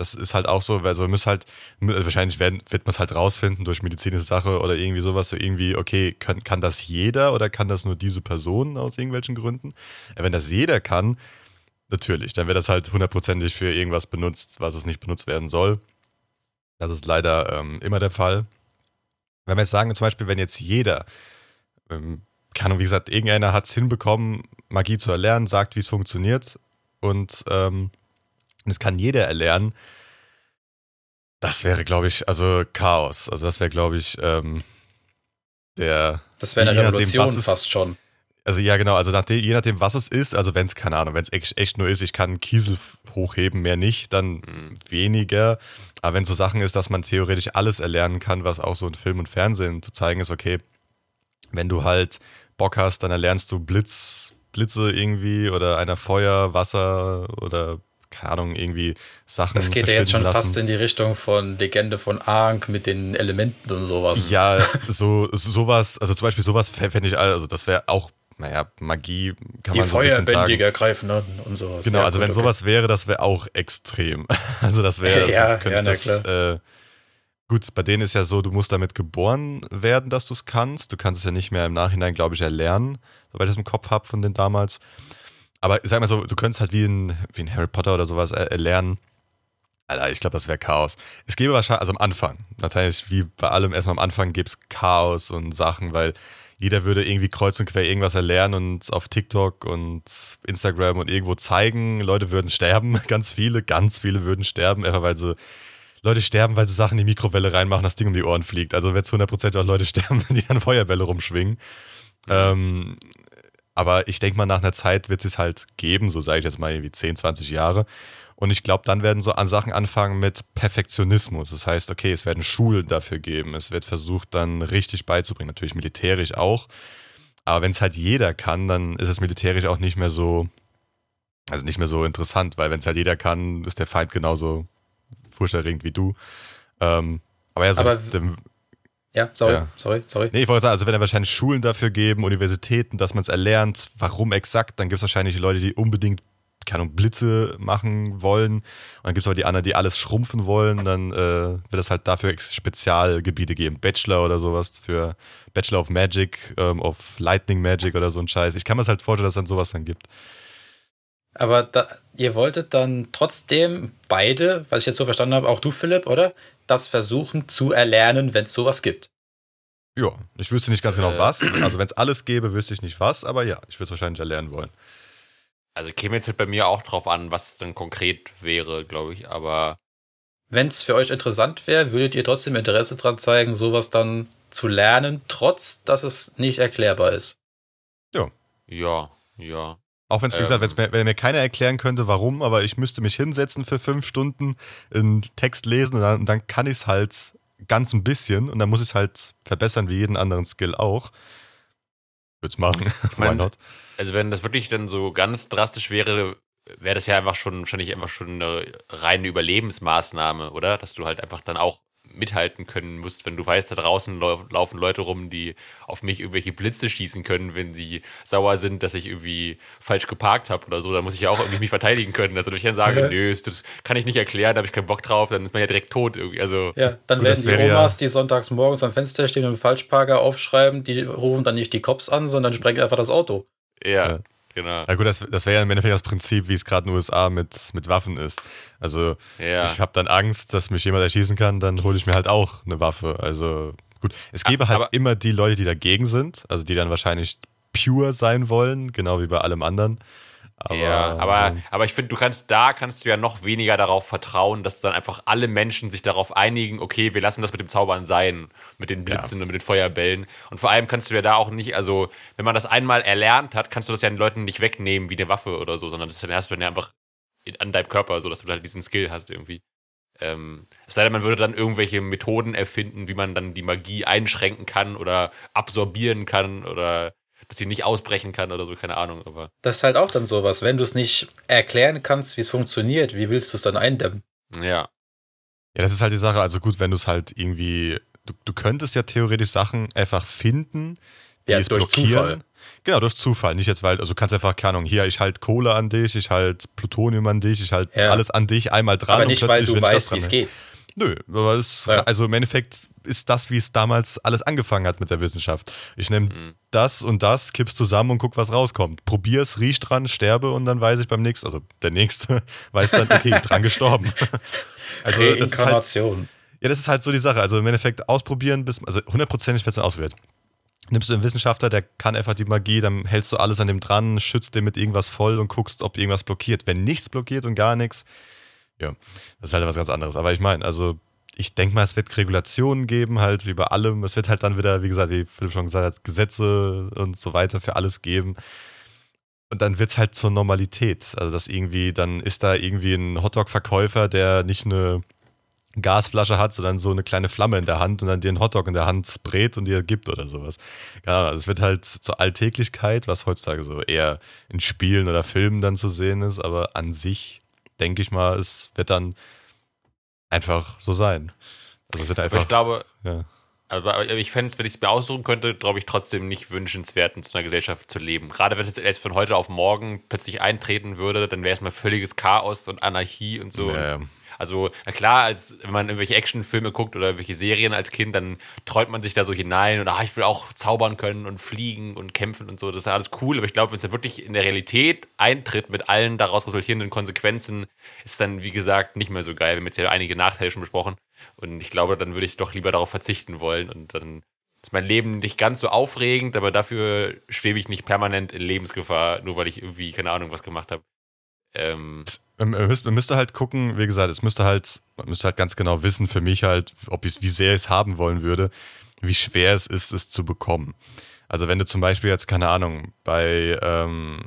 das ist halt auch so, also muss halt, wahrscheinlich werden, wird man es halt rausfinden durch medizinische Sache oder irgendwie sowas, so irgendwie, okay, kann, kann das jeder oder kann das nur diese Person aus irgendwelchen Gründen? Wenn das jeder kann, natürlich, dann wird das halt hundertprozentig für irgendwas benutzt, was es nicht benutzt werden soll. Das ist leider ähm, immer der Fall. Wenn wir jetzt sagen, zum Beispiel, wenn jetzt jeder, ähm, kann, wie gesagt, irgendeiner hat es hinbekommen, Magie zu erlernen, sagt, wie es funktioniert und ähm, kann jeder erlernen. Das wäre, glaube ich, also Chaos. Also das wäre, glaube ich, ähm, der. Das wäre eine Revolution nachdem, fast schon. Also ja, genau. Also nachdem, je nachdem, was es ist, also wenn es, keine Ahnung, wenn es echt, echt, nur ist, ich kann Kiesel hochheben, mehr nicht, dann mhm. weniger. Aber wenn so Sachen ist, dass man theoretisch alles erlernen kann, was auch so in Film und Fernsehen zu zeigen ist, okay, wenn du halt Bock hast, dann erlernst du Blitz, Blitze irgendwie oder einer Feuer, Wasser oder keine Ahnung, irgendwie Sachen. Das geht ja jetzt schon lassen. fast in die Richtung von Legende von Ankh mit den Elementen und sowas. Ja, so sowas, also zum Beispiel sowas fände ich, also das wäre auch, naja, Magie kann die man so Feuerbändige ergreifen an und sowas. Genau, ja, also gut, wenn okay. sowas wäre, das wäre auch extrem. Also das wäre, ja, könnte ja, das, äh, Gut, bei denen ist ja so, du musst damit geboren werden, dass du es kannst. Du kannst es ja nicht mehr im Nachhinein, glaube ich, erlernen, soweit ich das im Kopf habe von den damals. Aber sag mal so, du könntest halt wie ein, wie ein Harry Potter oder sowas äh, lernen. Alter, ich glaube, das wäre Chaos. Es gäbe wahrscheinlich, also am Anfang, natürlich wie bei allem, erstmal am Anfang gibt es Chaos und Sachen, weil jeder würde irgendwie kreuz und quer irgendwas erlernen und auf TikTok und Instagram und irgendwo zeigen. Leute würden sterben, ganz viele, ganz viele würden sterben, einfach weil sie Leute sterben, weil sie Sachen in die Mikrowelle reinmachen, das Ding um die Ohren fliegt. Also wird es 100% auch Leute sterben, die an Feuerbälle rumschwingen. Mhm. Ähm, aber ich denke mal, nach einer Zeit wird es halt geben, so sage ich jetzt mal irgendwie 10, 20 Jahre. Und ich glaube, dann werden so an Sachen anfangen mit Perfektionismus. Das heißt, okay, es werden Schulen dafür geben. Es wird versucht, dann richtig beizubringen. Natürlich militärisch auch. Aber wenn es halt jeder kann, dann ist es militärisch auch nicht mehr so, also nicht mehr so interessant, weil wenn es halt jeder kann, ist der Feind genauso furchterregend wie du. Ähm, aber ja, so aber ja, sorry, ja. sorry, sorry. Nee, ich wollte sagen, also wenn er wahrscheinlich Schulen dafür geben, Universitäten, dass man es erlernt, warum exakt, dann gibt es wahrscheinlich Leute, die unbedingt, keine Ahnung, Blitze machen wollen. Und dann gibt es aber die anderen, die alles schrumpfen wollen. Dann äh, wird es halt dafür Spezialgebiete geben. Bachelor oder sowas für Bachelor of Magic, ähm, of Lightning Magic oder so ein Scheiß. Ich kann mir das halt vorstellen, dass es dann sowas dann gibt. Aber da, ihr wolltet dann trotzdem beide, was ich jetzt so verstanden habe, auch du, Philipp, oder? das versuchen zu erlernen, wenn es sowas gibt. Ja, ich wüsste nicht ganz genau äh. was. Also wenn es alles gäbe, wüsste ich nicht was, aber ja, ich würde es wahrscheinlich erlernen wollen. Also käme jetzt halt bei mir auch drauf an, was es dann konkret wäre, glaube ich, aber wenn es für euch interessant wäre, würdet ihr trotzdem Interesse daran zeigen, sowas dann zu lernen, trotz dass es nicht erklärbar ist. Ja, ja. Auch wenn es, wie gesagt, Ähm. mir, wenn mir keiner erklären könnte, warum, aber ich müsste mich hinsetzen für fünf Stunden, einen Text lesen und dann, und dann kann ich es halt ganz ein bisschen und dann muss ich es halt verbessern wie jeden anderen Skill auch. Würde es machen. Why mein- not? Also wenn das wirklich dann so ganz drastisch wäre, wäre das ja einfach schon wahrscheinlich einfach schon eine reine Überlebensmaßnahme, oder? Dass du halt einfach dann auch mithalten können musst, wenn du weißt, da draußen lau laufen Leute rum, die auf mich irgendwelche Blitze schießen können, wenn sie sauer sind, dass ich irgendwie falsch geparkt habe oder so, dann muss ich ja auch irgendwie mich verteidigen können. Also wenn ich dann sage, Ja. nö, das- kann ich nicht erklären, da habe ich keinen Bock drauf, dann ist man ja direkt tot irgendwie. Also Ja, dann Gut, werden die Omas, die sonntags morgens am Fenster stehen und Falschparker aufschreiben, die rufen dann nicht die Cops an, sondern sprengen einfach das Auto. Ja, Ja. genau. Ja gut, das, das wäre ja im Endeffekt das Prinzip, wie es gerade in den USA mit, mit Waffen ist. Also Ja. ich habe dann Angst, dass mich jemand erschießen kann, dann hole ich mir halt auch eine Waffe. Also gut, es gäbe halt aber- immer die Leute, die dagegen sind, also die dann wahrscheinlich pure sein wollen, genau wie bei allem anderen. Aber, ja, aber, aber ich finde, du kannst da kannst du ja noch weniger darauf vertrauen, dass dann einfach alle Menschen sich darauf einigen, okay, wir lassen das mit dem Zaubern sein, mit den Blitzen und mit den Feuerbällen. Und vor allem kannst du ja da auch nicht, also wenn man das einmal erlernt hat, kannst du das ja den Leuten nicht wegnehmen wie eine Waffe oder so, sondern das ist dann erst, wenn er einfach in- an deinem Körper, so dass du halt diesen Skill hast irgendwie. Ähm, es sei denn, man würde dann irgendwelche Methoden erfinden, wie man dann die Magie einschränken kann oder absorbieren kann oder dass sie nicht ausbrechen kann oder so, keine Ahnung, aber Das ist halt auch dann sowas. Wenn du es nicht erklären kannst, wie es funktioniert, wie willst du es dann eindämmen? ja. Ja, das ist halt die Sache. Also gut, wenn du es halt irgendwie, du, du könntest ja theoretisch Sachen einfach finden, die Ja, es durch blockieren. Zufall. Genau, durch Zufall. Nicht jetzt, weil, also du kannst einfach, keine Ahnung, hier, ich halt Kohle an dich, ich halt Plutonium an dich, ich halt Ja. alles an dich einmal dran. Aber und nicht, weil du weißt, wie es geht. Nö, aber es, Ja. also im Endeffekt ist das, wie es damals alles angefangen hat mit der Wissenschaft. Ich nehme Mhm. das und das, kipp's zusammen und guck, was rauskommt. Probier's, riech dran, sterbe und dann weiß ich beim nächsten, also der nächste weiß dann, okay, dran gestorben. Also das ist halt, Reinkarnation. ja, das ist halt so die Sache. Also im Endeffekt ausprobieren, bis, also hundertprozentig wird es dann ausprobiert. Nimmst du einen Wissenschaftler, der kann einfach die Magie, dann hältst du alles an dem dran, schützt den mit irgendwas voll und guckst, ob irgendwas blockiert. Wenn nichts blockiert und gar nichts, ja, das ist halt was ganz anderes. Aber ich meine, also ich denke mal, es wird Regulationen geben, halt wie bei allem. Es wird halt dann wieder, wie gesagt, wie Philipp schon gesagt hat, Gesetze und so weiter für alles geben. Und dann wird es halt zur Normalität. Also, dass irgendwie, dann ist da irgendwie ein Hotdog-Verkäufer, der nicht eine Gasflasche hat, sondern so eine kleine Flamme in der Hand und dann dir einen Hotdog in der Hand brät und dir gibt oder sowas. Keine Ahnung, also es wird halt zur Alltäglichkeit, was heutzutage so eher in Spielen oder Filmen dann zu sehen ist, aber an sich denke ich mal, es wird dann einfach so sein. Also es wird Aber einfach. ich glaube, ja. aber aber ich fände es, wenn ich es mir aussuchen könnte, glaube ich trotzdem nicht wünschenswert, in so einer Gesellschaft zu leben. Gerade wenn es jetzt erst von heute auf morgen plötzlich eintreten würde, dann wäre es mal völliges Chaos und Anarchie und so. Ja, Also, na klar, als wenn man irgendwelche Actionfilme guckt oder irgendwelche Serien als Kind, dann träumt man sich da so hinein und ah, ich will auch zaubern können und fliegen und kämpfen und so. Das ist alles cool, aber ich glaube, wenn es dann wirklich in der Realität eintritt mit allen daraus resultierenden Konsequenzen, ist dann, wie gesagt, nicht mehr so geil. Wir haben jetzt ja einige Nachteile schon besprochen. Und ich glaube, dann würde ich doch lieber darauf verzichten wollen und dann ist mein Leben nicht ganz so aufregend, aber dafür schwebe ich nicht permanent in Lebensgefahr, nur weil ich irgendwie, keine Ahnung, was gemacht habe. Ähm, Man müsste, müsste halt gucken, wie gesagt, es müsste halt, man müsste halt ganz genau wissen, für mich halt, ob ich wie sehr ich es haben wollen würde, wie schwer es ist, es zu bekommen. Also wenn du zum Beispiel jetzt, keine Ahnung, bei ähm,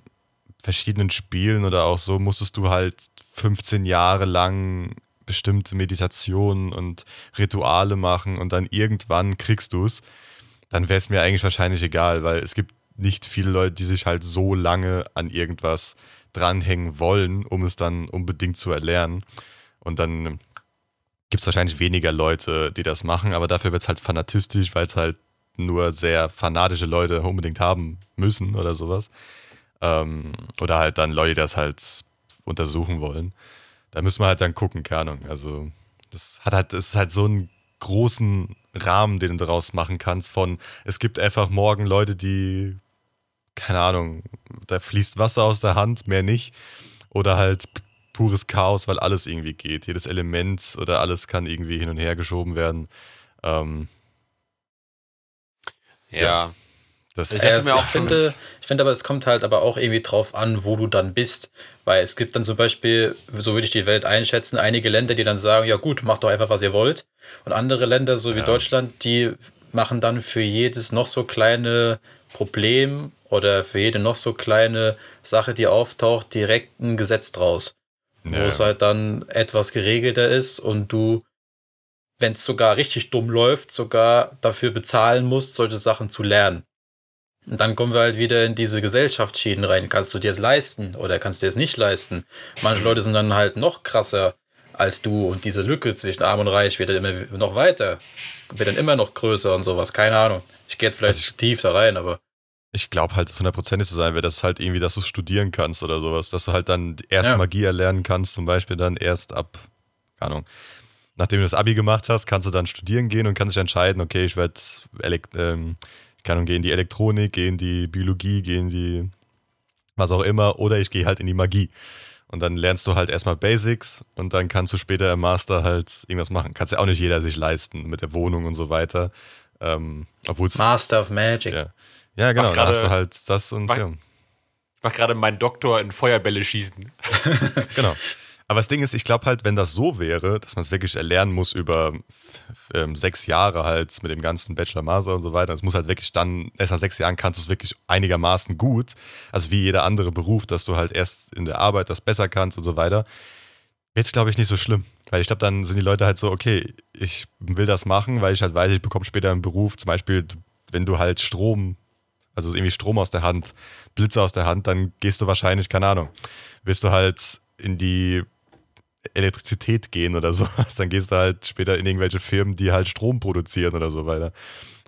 verschiedenen Spielen oder auch so, musstest du halt 15 Jahre lang bestimmte Meditationen und Rituale machen und dann irgendwann kriegst du es, dann wäre es mir eigentlich wahrscheinlich egal, weil es gibt nicht viele Leute, die sich halt so lange an irgendwas dranhängen wollen, um es dann unbedingt zu erlernen. Und dann gibt es wahrscheinlich weniger Leute, die das machen, aber dafür wird es halt fanatistisch, weil es halt nur sehr fanatische Leute unbedingt haben müssen oder sowas. Ähm, oder halt dann Leute, die das halt untersuchen wollen. Da müssen wir halt dann gucken, keine Ahnung. Also, das hat halt, das ist halt so einen großen Rahmen, den du daraus machen kannst, von es gibt einfach morgen Leute, die, keine Ahnung, da fließt Wasser aus der Hand, mehr nicht. Oder halt pures Chaos, weil alles irgendwie geht. Jedes Element oder alles kann irgendwie hin und her geschoben werden. Ähm, ja. Ja. Das, hätte also mir ich, auch finde, ich finde aber, es kommt halt aber auch irgendwie drauf an, wo du dann bist. Weil es gibt dann zum Beispiel, so würde ich die Welt einschätzen, einige Länder, die dann sagen, ja gut, macht doch einfach, was ihr wollt. Und andere Länder, so wie Ja. Deutschland, die machen dann für jedes noch so kleine Problem oder für jede noch so kleine Sache, die auftaucht, direkt ein Gesetz draus. Wo Ja, es ja. halt dann etwas geregelter ist und du, wenn es sogar richtig dumm läuft, sogar dafür bezahlen musst, solche Sachen zu lernen. Und dann kommen wir halt wieder in diese Gesellschaftsschienen rein. Kannst du dir es leisten oder kannst du dir es nicht leisten? Manche Leute sind dann halt noch krasser als du und diese Lücke zwischen Arm und Reich wird dann immer noch weiter, wird dann immer noch größer und sowas. Keine Ahnung. Ich gehe jetzt vielleicht Also tief da rein, aber Ich glaube halt, dass hundertprozentig so sein wird, dass halt irgendwie, dass du studieren kannst oder sowas, dass du halt dann erst Ja. Magie erlernen kannst, zum Beispiel dann erst ab, keine Ahnung, nachdem du das Abi gemacht hast, kannst du dann studieren gehen und kannst dich entscheiden, okay, ich werde, ähm, keine Ahnung, gehe in die Elektronik, gehe in die Biologie, gehe in die, was auch immer, oder ich gehe halt in die Magie. Und dann lernst du halt erstmal Basics und dann kannst du später im Master halt irgendwas machen. Kannst ja auch nicht jeder sich leisten mit der Wohnung und so weiter. Ähm, Obwohl es. Master of Magic. Ja. Ja, genau. Mach Dann hast grade- du halt das und Mach- ja, Ich mache gerade meinen Doktor in Feuerbälle schießen. genau. Aber das Ding ist, ich glaube halt, wenn das so wäre, dass man es wirklich erlernen muss über ähm, sechs Jahre halt mit dem ganzen Bachelor, Master und so weiter, es muss halt wirklich dann, erst nach sechs Jahren kannst du es wirklich einigermaßen gut, also wie jeder andere Beruf, dass du halt erst in der Arbeit das besser kannst und so weiter. Jetzt glaube ich nicht so schlimm, weil ich glaube, dann sind die Leute halt so, okay, ich will das machen, weil ich halt weiß, ich bekomme später einen Beruf, zum Beispiel, wenn du halt Strom, also irgendwie Strom aus der Hand, Blitze aus der Hand, dann gehst du wahrscheinlich, keine Ahnung, wirst du halt in die Elektrizität gehen oder sowas, dann gehst du halt später in irgendwelche Firmen, die halt Strom produzieren oder so weiter.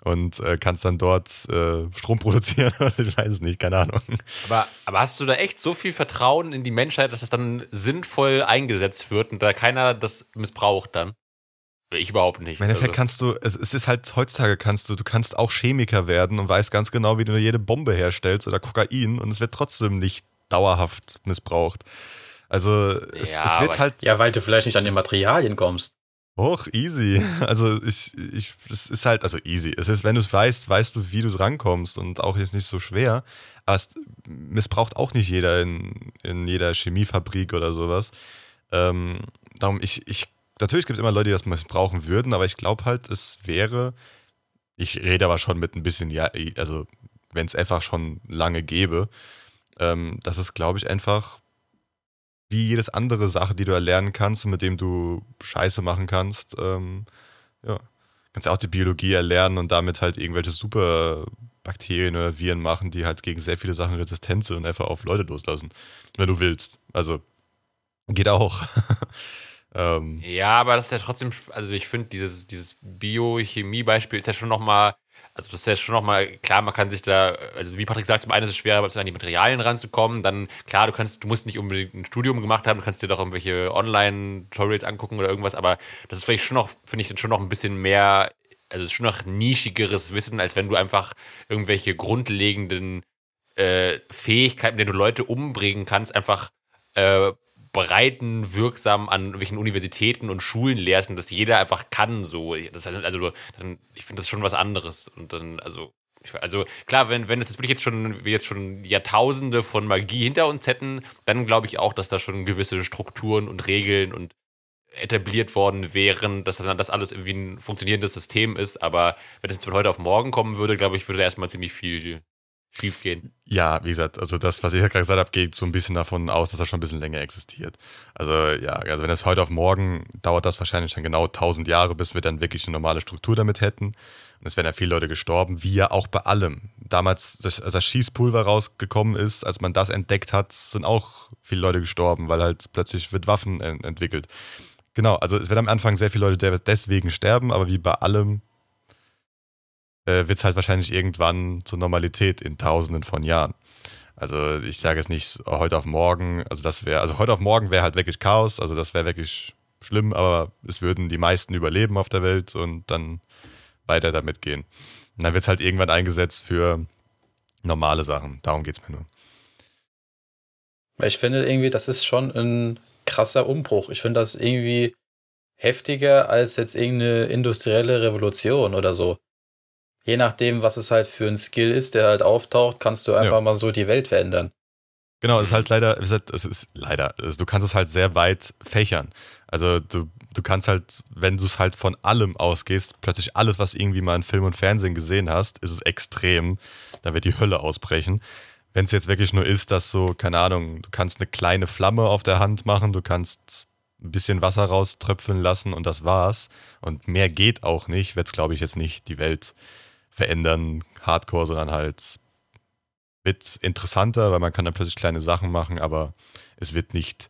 Und äh, kannst dann dort äh, Strom produzieren, ich weiß es nicht, keine Ahnung. Aber, aber hast du da echt so viel Vertrauen in die Menschheit, dass das dann sinnvoll eingesetzt wird und da keiner das missbraucht dann? Ich überhaupt nicht. Im Endeffekt Also, kannst du, es, es ist halt heutzutage kannst du, du kannst auch Chemiker werden und weißt ganz genau, wie du jede Bombe herstellst oder Kokain und es wird trotzdem nicht dauerhaft missbraucht. Also es, Ja, es wird aber- halt Ja, weil du vielleicht nicht an die Materialien kommst. hoch easy. Also ich, ich, es ist halt, also easy. Es ist, wenn du es weißt, weißt du, wie du drankommst und auch ist nicht so schwer. Aber es missbraucht auch nicht jeder in, in jeder Chemiefabrik oder sowas. Ähm, darum, ich, ich, natürlich gibt es immer Leute, die das missbrauchen würden, aber ich glaube halt, es wäre, ich rede aber schon mit ein bisschen, ja, also wenn es einfach schon lange gäbe, ähm, dass es, glaube ich, einfach wie jedes andere Sache, die du erlernen kannst, mit dem du Scheiße machen kannst, ähm, ja, kannst auch die Biologie erlernen und damit halt irgendwelche super Bakterien oder Viren machen, die halt gegen sehr viele Sachen resistent sind und einfach auf Leute loslassen, wenn du willst. Also geht auch. ähm, Ja, aber das ist ja trotzdem, also ich finde, dieses, dieses Biochemie-Beispiel ist ja schon nochmal, also das ist ja schon nochmal, klar, man kann sich da, also wie Patrick sagt, zum einen ist es schwer, an die Materialien ranzukommen, dann, klar, du kannst, du musst nicht unbedingt ein Studium gemacht haben, du kannst dir doch irgendwelche Online-Tutorials angucken oder irgendwas, aber das ist vielleicht schon noch, finde ich, dann schon noch ein bisschen mehr, also es ist schon noch nischigeres Wissen, als wenn du einfach irgendwelche grundlegenden äh, Fähigkeiten, mit denen du Leute umbringen kannst, einfach äh, breiten, wirksam an irgendwelchen Universitäten und Schulen lehrst und dass jeder einfach kann. So, das ist halt, also dann, ich finde das schon was anderes. Und dann, also, ich, also klar, wenn, wenn es wirklich jetzt schon, wir jetzt schon Jahrtausende von Magie hinter uns hätten, dann glaube ich auch, dass da schon gewisse Strukturen und Regeln und etabliert worden wären, dass dann das alles irgendwie ein funktionierendes System ist. Aber wenn es jetzt von heute auf morgen kommen würde, glaube ich, würde da erstmal ziemlich viel schief gehen. Ja, wie gesagt, also das, was ich ja gerade gesagt habe, geht so ein bisschen davon aus, dass das schon ein bisschen länger existiert. Also ja, also wenn es heute auf morgen dauert das wahrscheinlich dann genau 1000 Jahre, bis wir dann wirklich eine normale Struktur damit hätten. Und es wären ja viele Leute gestorben, wie ja auch bei allem. Damals, als das Schießpulver rausgekommen ist, als man das entdeckt hat, sind auch viele Leute gestorben, weil halt plötzlich wird Waffen en entwickelt. Genau, also es werden am Anfang sehr viele Leute deswegen sterben, aber wie bei allem äh, wird es halt wahrscheinlich irgendwann zur Normalität in tausenden von Jahren. Also ich sage jetzt nicht heute auf morgen, also das wäre, also heute auf morgen wäre halt wirklich Chaos, also das wäre wirklich schlimm, aber es würden die meisten überleben auf der Welt und dann weiter damit gehen. Und dann wird es halt irgendwann eingesetzt für normale Sachen. Darum geht es mir nur. Ich finde irgendwie, das ist schon ein krasser Umbruch. Ich finde das irgendwie heftiger als jetzt irgendeine industrielle Revolution oder so. Je nachdem, was es halt für ein Skill ist, der halt auftaucht, kannst du einfach Ja. mal so die Welt verändern. Genau, es ist halt leider, es ist, es ist leider, also du kannst es halt sehr weit fächern. Also du, du kannst halt, wenn du es halt von allem ausgehst, plötzlich alles, was irgendwie mal in Film und Fernsehen gesehen hast, ist es extrem, da wird die Hölle ausbrechen. Wenn es jetzt wirklich nur ist, dass so, keine Ahnung, du kannst eine kleine Flamme auf der Hand machen, du kannst ein bisschen Wasser rauströpfeln lassen und das war's. Und mehr geht auch nicht, wird es, glaube ich, jetzt nicht die Welt verändern, hardcore, sondern halt wird interessanter, weil man kann dann plötzlich kleine Sachen machen, aber es wird nicht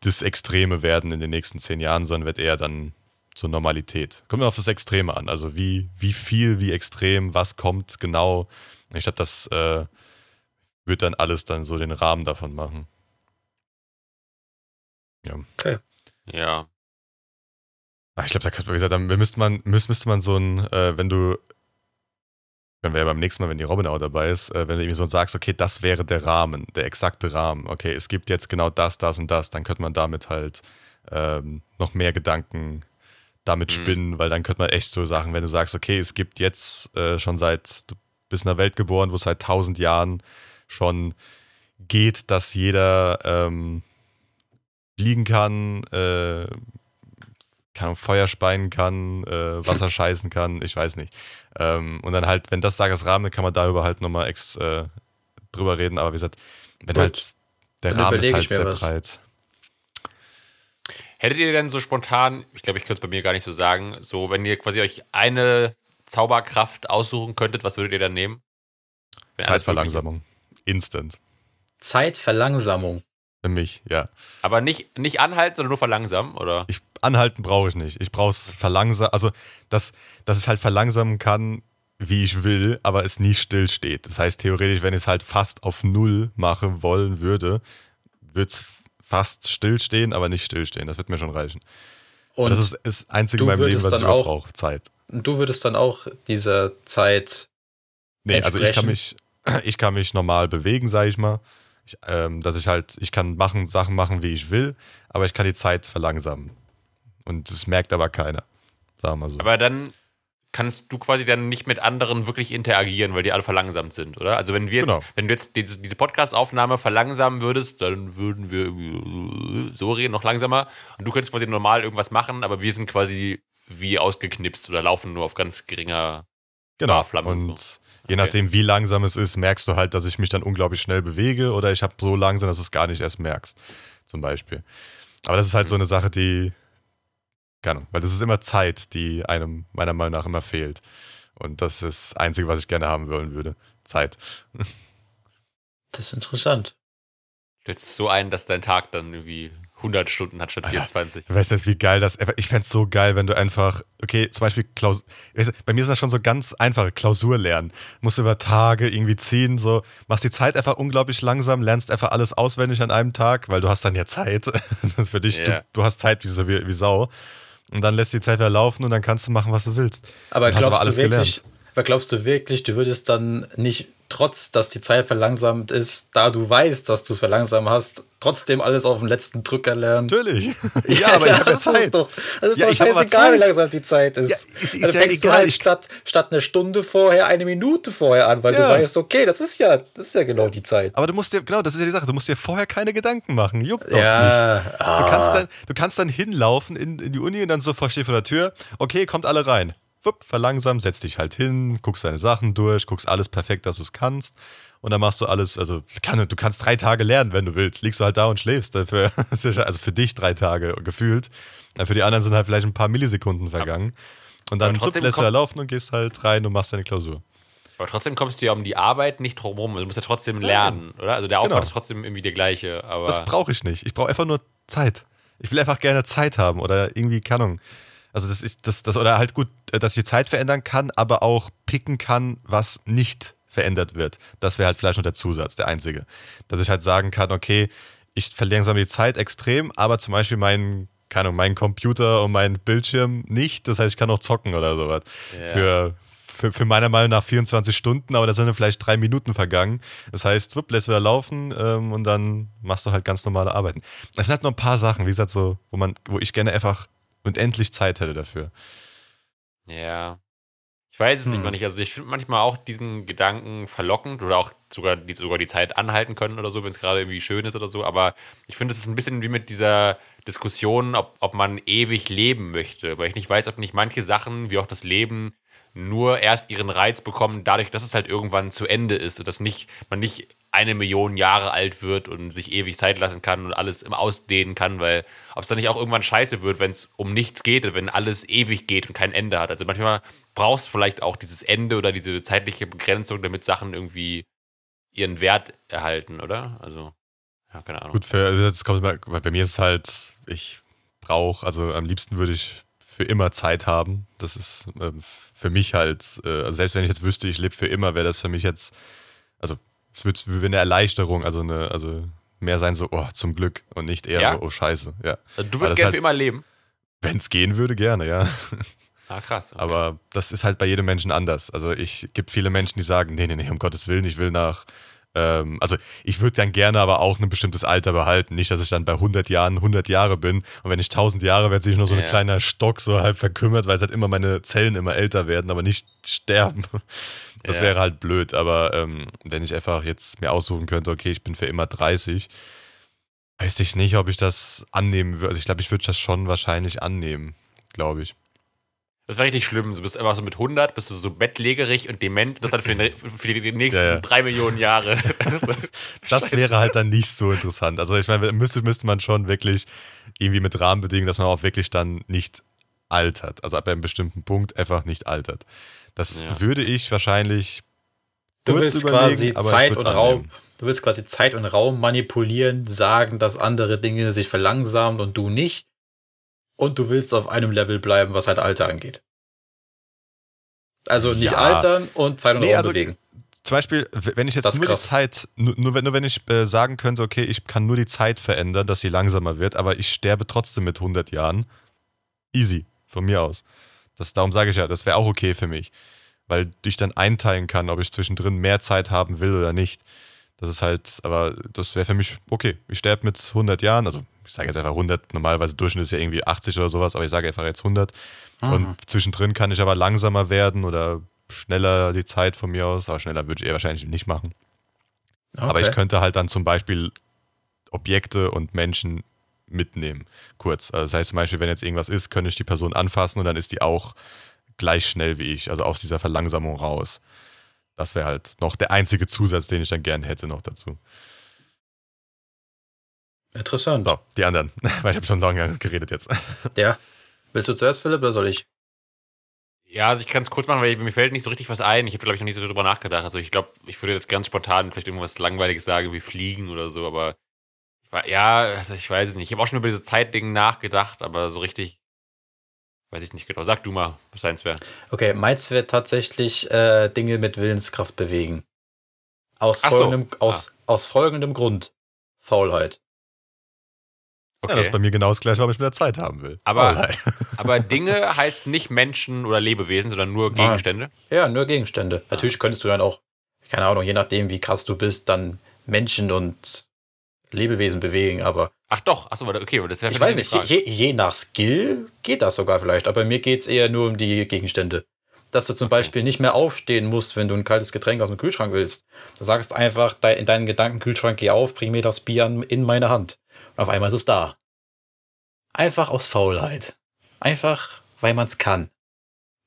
das Extreme werden in den nächsten zehn Jahren, sondern wird eher dann zur Normalität. Kommt immer auf das Extreme an. Also wie, wie viel, wie extrem, was kommt genau. Ich glaube, das äh, wird dann alles dann so den Rahmen davon machen. Ja. Ah, Ich glaube, da könnte man, wie gesagt, dann müsste man, müsste, müsste man so ein, äh, wenn du, wenn wir ja beim nächsten Mal, wenn die Robin auch dabei ist, äh, wenn du irgendwie so sagst, okay, das wäre der Rahmen, der exakte Rahmen, okay, es gibt jetzt genau das, das und das, dann könnte man damit halt ähm, noch mehr Gedanken damit Mhm. spinnen, weil dann könnte man echt so Sachen, wenn du sagst, okay, es gibt jetzt äh, schon seit, du bist in einer Welt geboren, wo es seit tausend Jahren schon geht, dass jeder ähm, fliegen kann, äh, kann Feuer speien kann, äh, Wasser scheißen kann, ich weiß nicht. Ähm, und dann halt, wenn das Sagas Rahmen, dann kann man darüber halt nochmal ex äh, drüber reden, aber wie gesagt, wenn Gut, halt der dann Rahmen ist halt sehr was. breit. Hättet ihr denn so spontan, ich glaube, ich könnte es bei mir gar nicht so sagen, so, wenn ihr quasi euch eine Zauberkraft aussuchen könntet, was würdet ihr dann nehmen? Wenn. Zeitverlangsamung. Instant. Zeitverlangsamung. Für mich, ja. Aber nicht, nicht anhalten, sondern nur verlangsamen, oder? Ich, anhalten brauche ich nicht. Ich brauche es verlangsamen, also dass, dass ich halt verlangsamen kann, wie ich will, aber es nie still steht. Das heißt, theoretisch, wenn ich es halt fast auf Null machen wollen würde, würde es fast stillstehen, aber nicht stillstehen. Das wird mir schon reichen. Und das ist das Einzige in meinem Leben, was ich auch- brauche. Zeit. du würdest dann auch dieser Zeit Nee, also ich kann mich, ich kann mich normal bewegen, sage ich mal. Ich, ähm, dass ich halt, ich kann machen, Sachen machen, wie ich will, aber ich kann die Zeit verlangsamen. Und das merkt aber keiner. Sagen wir mal so. Aber dann kannst du quasi dann nicht mit anderen wirklich interagieren, weil die alle verlangsamt sind, oder? Also wenn wir jetzt, Genau. wenn du jetzt diese, diese Podcast-Aufnahme verlangsamen würdest, dann würden wir so reden, noch langsamer. Und du könntest quasi normal irgendwas machen, aber wir sind quasi wie ausgeknipst oder laufen nur auf ganz geringer Genau. Barflamme und so. je nachdem, wie langsam es ist, merkst du halt, dass ich mich dann unglaublich schnell bewege oder ich habe so langsam, dass du es gar nicht erst merkst. Zum Beispiel. Aber das ist halt so eine Sache, die. Keine Ahnung, weil das ist immer Zeit, die einem meiner Meinung nach immer fehlt. Und das ist das Einzige, was ich gerne haben wollen würde. Zeit. Das ist interessant. stellst so ein, dass dein Tag dann irgendwie 100 Stunden hat statt Alter. 24. Du weißt jetzt, wie geil das. Ich fände es so geil, wenn du einfach, okay, zum Beispiel Klaus, weißt du, bei mir sind das schon so ganz einfache Klausur lernen. Musst über Tage irgendwie ziehen, so, machst die Zeit einfach unglaublich langsam, lernst einfach alles auswendig an einem Tag, weil du hast dann ja Zeit. Das ist für dich, Ja. du, du hast Zeit wie, so, wie, wie Sau. Und dann lässt die Zeit wieder laufen und dann kannst du machen, was du willst. Aber Dann glaubst aber alles du wirklich, aber glaubst du wirklich, du würdest dann nicht, trotz dass die Zeit verlangsamt ist, da du weißt, dass du es verlangsamt hast, trotzdem alles auf den letzten Drücker lernen? Natürlich. ja, aber ich habe ja das Zeit. Ist doch, das ist Ja, doch aber scheißegal, wie langsam die Zeit ist. Ja, ist- ist also ja fängst du halt statt, statt eine Stunde vorher eine Minute vorher an, weil Ja. du weißt, okay, das ist ja, das ist ja genau die Zeit. Aber du musst dir, genau, das ist ja die Sache, du musst dir vorher keine Gedanken machen. Juckt doch nicht. ja, Du ah. kannst, dann, du kannst dann hinlaufen in, in die Uni und dann so stehst vor der Tür. Okay, kommt alle rein. Wupp, verlangsam, setz dich halt hin, guckst deine Sachen durch, guckst alles perfekt, dass du es kannst. Und dann machst du alles, also kann, du kannst drei Tage lernen, wenn du willst. Liegst du halt da und schläfst. Dafür, also für dich drei Tage gefühlt. Für die anderen sind halt vielleicht ein paar Millisekunden vergangen. Und dann zupp, lässt du da laufen und gehst halt rein und machst deine Klausur. Aber trotzdem kommst du ja um die Arbeit nicht drum rum. Also Du musst ja trotzdem lernen, oder? Also der Aufwand Genau. ist trotzdem irgendwie der gleiche. Aber Das brauche ich nicht. Ich brauche einfach nur Zeit. Ich will einfach gerne Zeit haben oder irgendwie, keine Ahnung. Also das ist das, das oder halt gut, äh, dass ich die Zeit verändern kann, aber auch picken kann, was nicht verändert wird. Das wäre halt vielleicht nur der Zusatz, der einzige. Dass ich halt sagen kann, okay, ich verlangsame die Zeit extrem, aber zum Beispiel mein, keine Ahnung, mein Computer und mein Bildschirm nicht. Das heißt, ich kann auch zocken oder sowas. Ja. Für, für, für meiner Meinung nach 24 Stunden, aber da sind dann vielleicht drei Minuten vergangen. Das heißt, wupp, lässt wieder laufen ähm, und dann machst du halt ganz normale Arbeiten. Es sind halt nur ein paar Sachen, wie gesagt, so, wo man, wo ich gerne einfach unendlich Zeit hätte dafür. ja. Ich weiß es hm. nicht mal nicht. Also ich finde manchmal auch diesen Gedanken verlockend oder auch sogar die, sogar die Zeit anhalten können oder so, wenn es gerade irgendwie schön ist oder so. Aber ich finde, es ist ein bisschen wie mit dieser Diskussion, ob, ob man ewig leben möchte. Weil ich nicht weiß, ob nicht manche Sachen, wie auch das Leben, nur erst ihren Reiz bekommen, dadurch, dass es halt irgendwann zu Ende ist und dass nicht, man nicht eine Million Jahre alt wird und sich ewig Zeit lassen kann und alles im Ausdehnen kann, weil ob es dann nicht auch irgendwann scheiße wird, wenn es um nichts geht, wenn alles ewig geht und kein Ende hat. Also manchmal brauchst du vielleicht auch dieses Ende oder diese zeitliche Begrenzung, damit Sachen irgendwie ihren Wert erhalten, oder? Also, ja, keine Ahnung. Gut, für, also das kommt immer, bei mir ist es halt, ich brauche, also am liebsten würde ich für immer Zeit haben. Das ist äh, für mich halt, äh, also selbst wenn ich jetzt wüsste, ich lebe für immer, wäre das für mich jetzt, also es wird wie eine Erleichterung, also eine, also mehr sein so, oh, zum Glück und nicht eher ja? so, oh Scheiße. Ja. Also du würdest gerne halt, für immer leben. Wenn es gehen würde, gerne, ja. Ah, krass. Okay. Aber das ist halt bei jedem Menschen anders. Also ich gibt viele Menschen, die sagen, nee, nee, nee, um Gottes Willen, ich will nach ähm, also ich würde dann gerne aber auch ein bestimmtes Alter behalten. Nicht, dass ich dann bei 100 Jahren 100 Jahre bin und wenn ich 1000 Jahre werde, sich nur so ein kleiner Stock so halb verkümmert, weil es halt immer meine Zellen immer älter werden, aber nicht sterben. Das ja. wäre halt blöd, aber ähm, wenn ich einfach jetzt mir aussuchen könnte, okay, ich bin für immer 30, weiß ich nicht, ob ich das annehmen würde. Also ich glaube, ich würde das schon wahrscheinlich annehmen, glaube ich. Das wäre richtig schlimm. Du bist einfach so mit 100, bist du so bettlägerig und dement. Das dann für, die, für die nächsten ja, ja. drei Millionen Jahre. das wäre halt dann nicht so interessant. Also ich meine, müsste, müsste man schon wirklich irgendwie mit Rahmenbedingungen, dass man auch wirklich dann nicht altert. Also ab einem bestimmten Punkt einfach nicht altert. Das ja. würde ich wahrscheinlich. Du willst quasi Zeit und Raum. Du willst quasi Zeit und Raum manipulieren, sagen, dass andere Dinge sich verlangsamen und du nicht und du willst auf einem Level bleiben, was halt Alter angeht. Also nicht ja. altern und Zeit und nee, Raum also, bewegen. Zum Beispiel, wenn ich jetzt nur krass. die Zeit, nur, nur, wenn, nur wenn ich äh, sagen könnte, okay, ich kann nur die Zeit verändern, dass sie langsamer wird, aber ich sterbe trotzdem mit 100 Jahren. Easy, von mir aus. Das, darum sage ich ja, das wäre auch okay für mich. Weil ich dann einteilen kann, ob ich zwischendrin mehr Zeit haben will oder nicht. Das ist halt, aber das wäre für mich okay. Ich sterbe mit 100 Jahren, also ich sage jetzt einfach 100, normalerweise Durchschnitt ist ja irgendwie 80 oder sowas, aber ich sage einfach jetzt 100. Aha. Und zwischendrin kann ich aber langsamer werden oder schneller die Zeit von mir aus, aber schneller würde ich eher wahrscheinlich nicht machen. Okay. Aber ich könnte halt dann zum Beispiel Objekte und Menschen mitnehmen, kurz. Also das heißt zum Beispiel, wenn jetzt irgendwas ist, könnte ich die Person anfassen und dann ist die auch gleich schnell wie ich, also aus dieser Verlangsamung raus. Das wäre halt noch der einzige Zusatz, den ich dann gern hätte noch dazu. Interessant. So, die anderen, weil ich habe schon lange geredet jetzt. Ja. Willst du zuerst, Philipp, oder soll ich? Ja, also ich kann es kurz machen, weil mir fällt nicht so richtig was ein. Ich habe, glaube ich, noch nicht so drüber nachgedacht. Also ich glaube, ich würde jetzt ganz spontan vielleicht irgendwas Langweiliges sagen, wie Fliegen oder so, aber ich ja, also ich weiß es nicht. Ich habe auch schon über diese Zeitdinge nachgedacht, aber so richtig weiß ich nicht genau. Sag du mal, was deins wäre. Okay, meins wäre tatsächlich äh, Dinge mit Willenskraft bewegen. Aus folgendem, so. aus, ah. aus folgendem Grund. Faulheit. Okay. Ja, das ist bei mir genau das gleiche, ob ich mehr Zeit haben will. Aber, aber Dinge heißt nicht Menschen oder Lebewesen, sondern nur Gegenstände? Ja, nur Gegenstände. Ah. Natürlich könntest du dann auch, keine Ahnung, je nachdem, wie krass du bist, dann Menschen und Lebewesen bewegen, aber. Ach doch, achso, okay, das wäre Ich weiß nicht, je, je, nach Skill geht das sogar vielleicht, aber mir geht es eher nur um die Gegenstände. Dass du zum okay. Beispiel nicht mehr aufstehen musst, wenn du ein kaltes Getränk aus dem Kühlschrank willst. Du sagst einfach in deinen Gedanken, Kühlschrank, geh auf, bring mir das Bier in meine Hand. Auf einmal ist es da. Einfach aus Faulheit. Einfach, weil man es kann.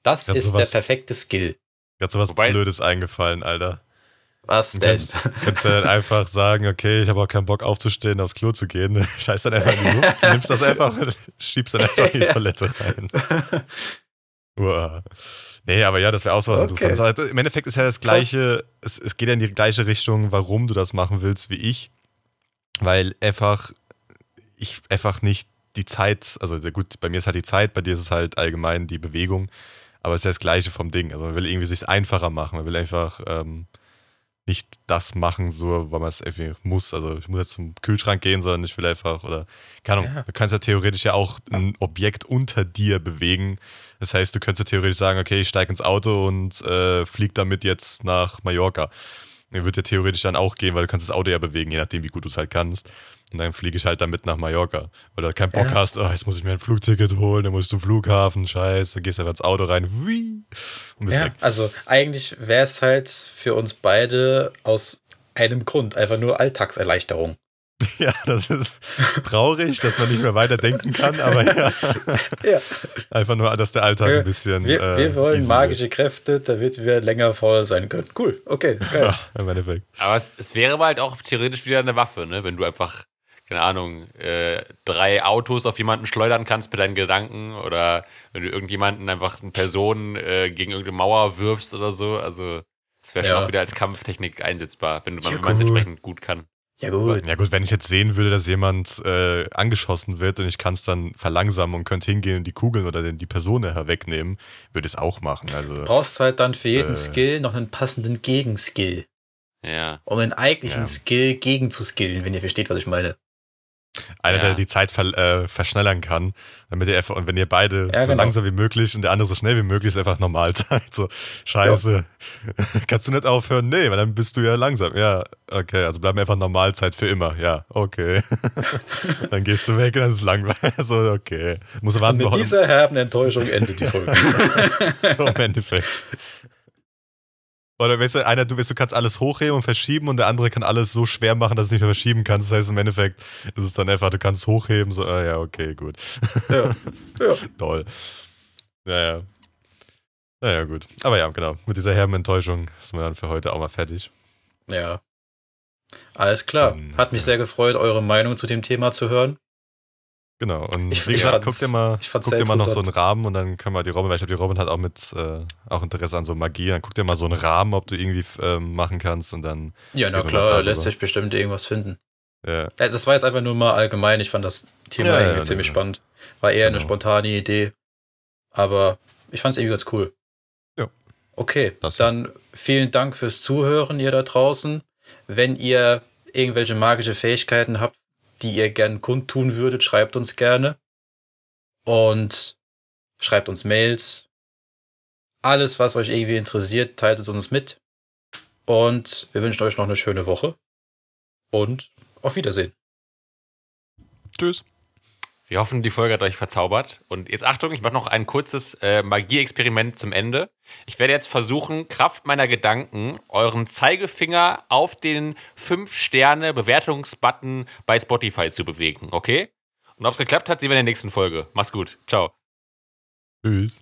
Das ist sowas, der perfekte Skill. Ganz so was Wobei, Blödes eingefallen, Alter. Was denn? Kannst, kannst du dann einfach sagen, okay, ich habe auch keinen Bock aufzustehen, aufs Klo zu gehen. Scheiß dann einfach in die Luft, nimmst das einfach, schiebst dann einfach in die Toilette rein. Uah. Nee, aber ja, das wäre auch so was okay. Interessantes. Also Im Endeffekt ist ja das Gleiche, es, es geht ja in die gleiche Richtung, warum du das machen willst wie ich weil einfach ich einfach nicht die Zeit, also gut, bei mir ist halt die Zeit, bei dir ist es halt allgemein die Bewegung, aber es ist ja das Gleiche vom Ding. Also man will irgendwie sich einfacher machen, man will einfach ähm, nicht das machen, so weil man es irgendwie muss. Also ich muss jetzt zum Kühlschrank gehen, sondern ich will einfach, oder keine Ahnung, ja. du kannst ja theoretisch ja auch ein Objekt unter dir bewegen. Das heißt, du könntest ja theoretisch sagen, okay, ich steige ins Auto und äh, fliege damit jetzt nach Mallorca. Der wird ja theoretisch dann auch gehen, weil du kannst das Auto ja bewegen, je nachdem, wie gut du es halt kannst. Und dann fliege ich halt damit nach Mallorca. Weil du halt keinen Bock Ja. hast, oh, jetzt muss ich mir ein Flugticket holen, dann muss ich zum Flughafen, scheiße, dann gehst du einfach ins Auto rein, wie, und bist Ja, weg. also eigentlich wäre es halt für uns beide aus einem Grund, einfach nur Alltagserleichterung. Ja, das ist traurig, dass man nicht mehr weiter denken kann, aber ja, Ja, einfach nur, dass der Alltag ein bisschen. wir, äh, wir wollen easy magische Kräfte, damit wir länger faul sein können. Cool, okay, wird. geil. Ja, im Endeffekt. Aber es, es wäre halt auch theoretisch wieder eine Waffe, ne? Wenn du einfach, keine Ahnung, äh, drei Autos auf jemanden schleudern kannst mit deinen Gedanken oder wenn du irgendjemanden einfach eine Person äh, gegen irgendeine Mauer wirfst oder so. Also es wäre schon Ja. auch wieder als Kampftechnik einsetzbar, wenn, du- Ja, wenn man es entsprechend gut kann. Ja, gut. Ja gut, wenn ich jetzt sehen würde, dass jemand äh, angeschossen wird und ich kann es dann verlangsamen und könnte hingehen und die Kugeln oder den, die Person nachher wegnehmen, würde ich es auch machen. Also Du brauchst halt dann für jeden Äh. Skill noch einen passenden Gegenskill, Ja. um einen eigentlichen Ja. Skill gegenzuskillen, wenn ihr versteht, was ich meine. Einer, Ja. der die Zeit ver äh, verschnellern kann, damit ihr einfach, und wenn ihr beide Ja, so genau. langsam wie möglich und der andere so schnell wie möglich, ist einfach Normalzeit. So, scheiße. Kannst du nicht aufhören? Nee, weil dann bist du ja langsam. Ja, okay, also bleiben einfach Normalzeit für immer. Ja, okay. dann gehst du weg und dann ist es langweilig. So, okay. Muss Und warten, mit bis dieser herben Enttäuschung endet die Folge. so im Endeffekt. Oder weißt du, einer, du, weißt, du kannst alles hochheben und verschieben und der andere kann alles so schwer machen, dass du nicht mehr verschieben kannst. Das heißt, im Endeffekt ist es dann einfach, du kannst hochheben, so, ah, ja, okay, gut. ja. ja. Toll. Naja. Naja, gut. Aber ja, genau. Mit dieser herben Enttäuschung sind wir dann für heute auch mal fertig. Ja. Alles klar. Hat mich sehr gefreut, eure Meinung zu dem Thema zu hören. Genau. Und Ich- wie gesagt, guck dir mal, guck dir mal noch so einen. Rahmen und dann können wir die Robin, weil ich glaube, die Robin hat auch mit äh, auch Interesse an so Magie. Dann guck dir mal so einen Rahmen, ob du irgendwie ähm, machen kannst und dann. Ja, na klar, lässt sich bestimmt irgendwas finden. Ja, Ja, Das war jetzt einfach nur mal allgemein. Ich fand das Thema Ja, irgendwie ja, ziemlich ja. spannend. War eher eine Genau. spontane Idee. Aber ich fand es irgendwie ganz cool. Ja. Okay, Das- dann vielen Dank fürs Zuhören, ihr da draußen. Wenn ihr irgendwelche magische Fähigkeiten habt, die ihr gern kundtun würdet, schreibt uns gerne. Und schreibt uns Mails. Alles, was euch irgendwie interessiert, teilt es uns mit. Und wir wünschen euch noch eine schöne Woche. Und auf Wiedersehen. Tschüss. Wir hoffen, die Folge hat euch verzaubert. Und jetzt Achtung, ich mache noch ein kurzes äh, Magie-Experiment zum Ende. Ich werde jetzt versuchen, Kraft meiner Gedanken, euren Zeigefinger auf den 5-Sterne-Bewertungsbutton bei Spotify zu bewegen, okay? Und ob es geklappt hat, sehen wir in der nächsten Folge. Mach's gut. Ciao. Tschüss.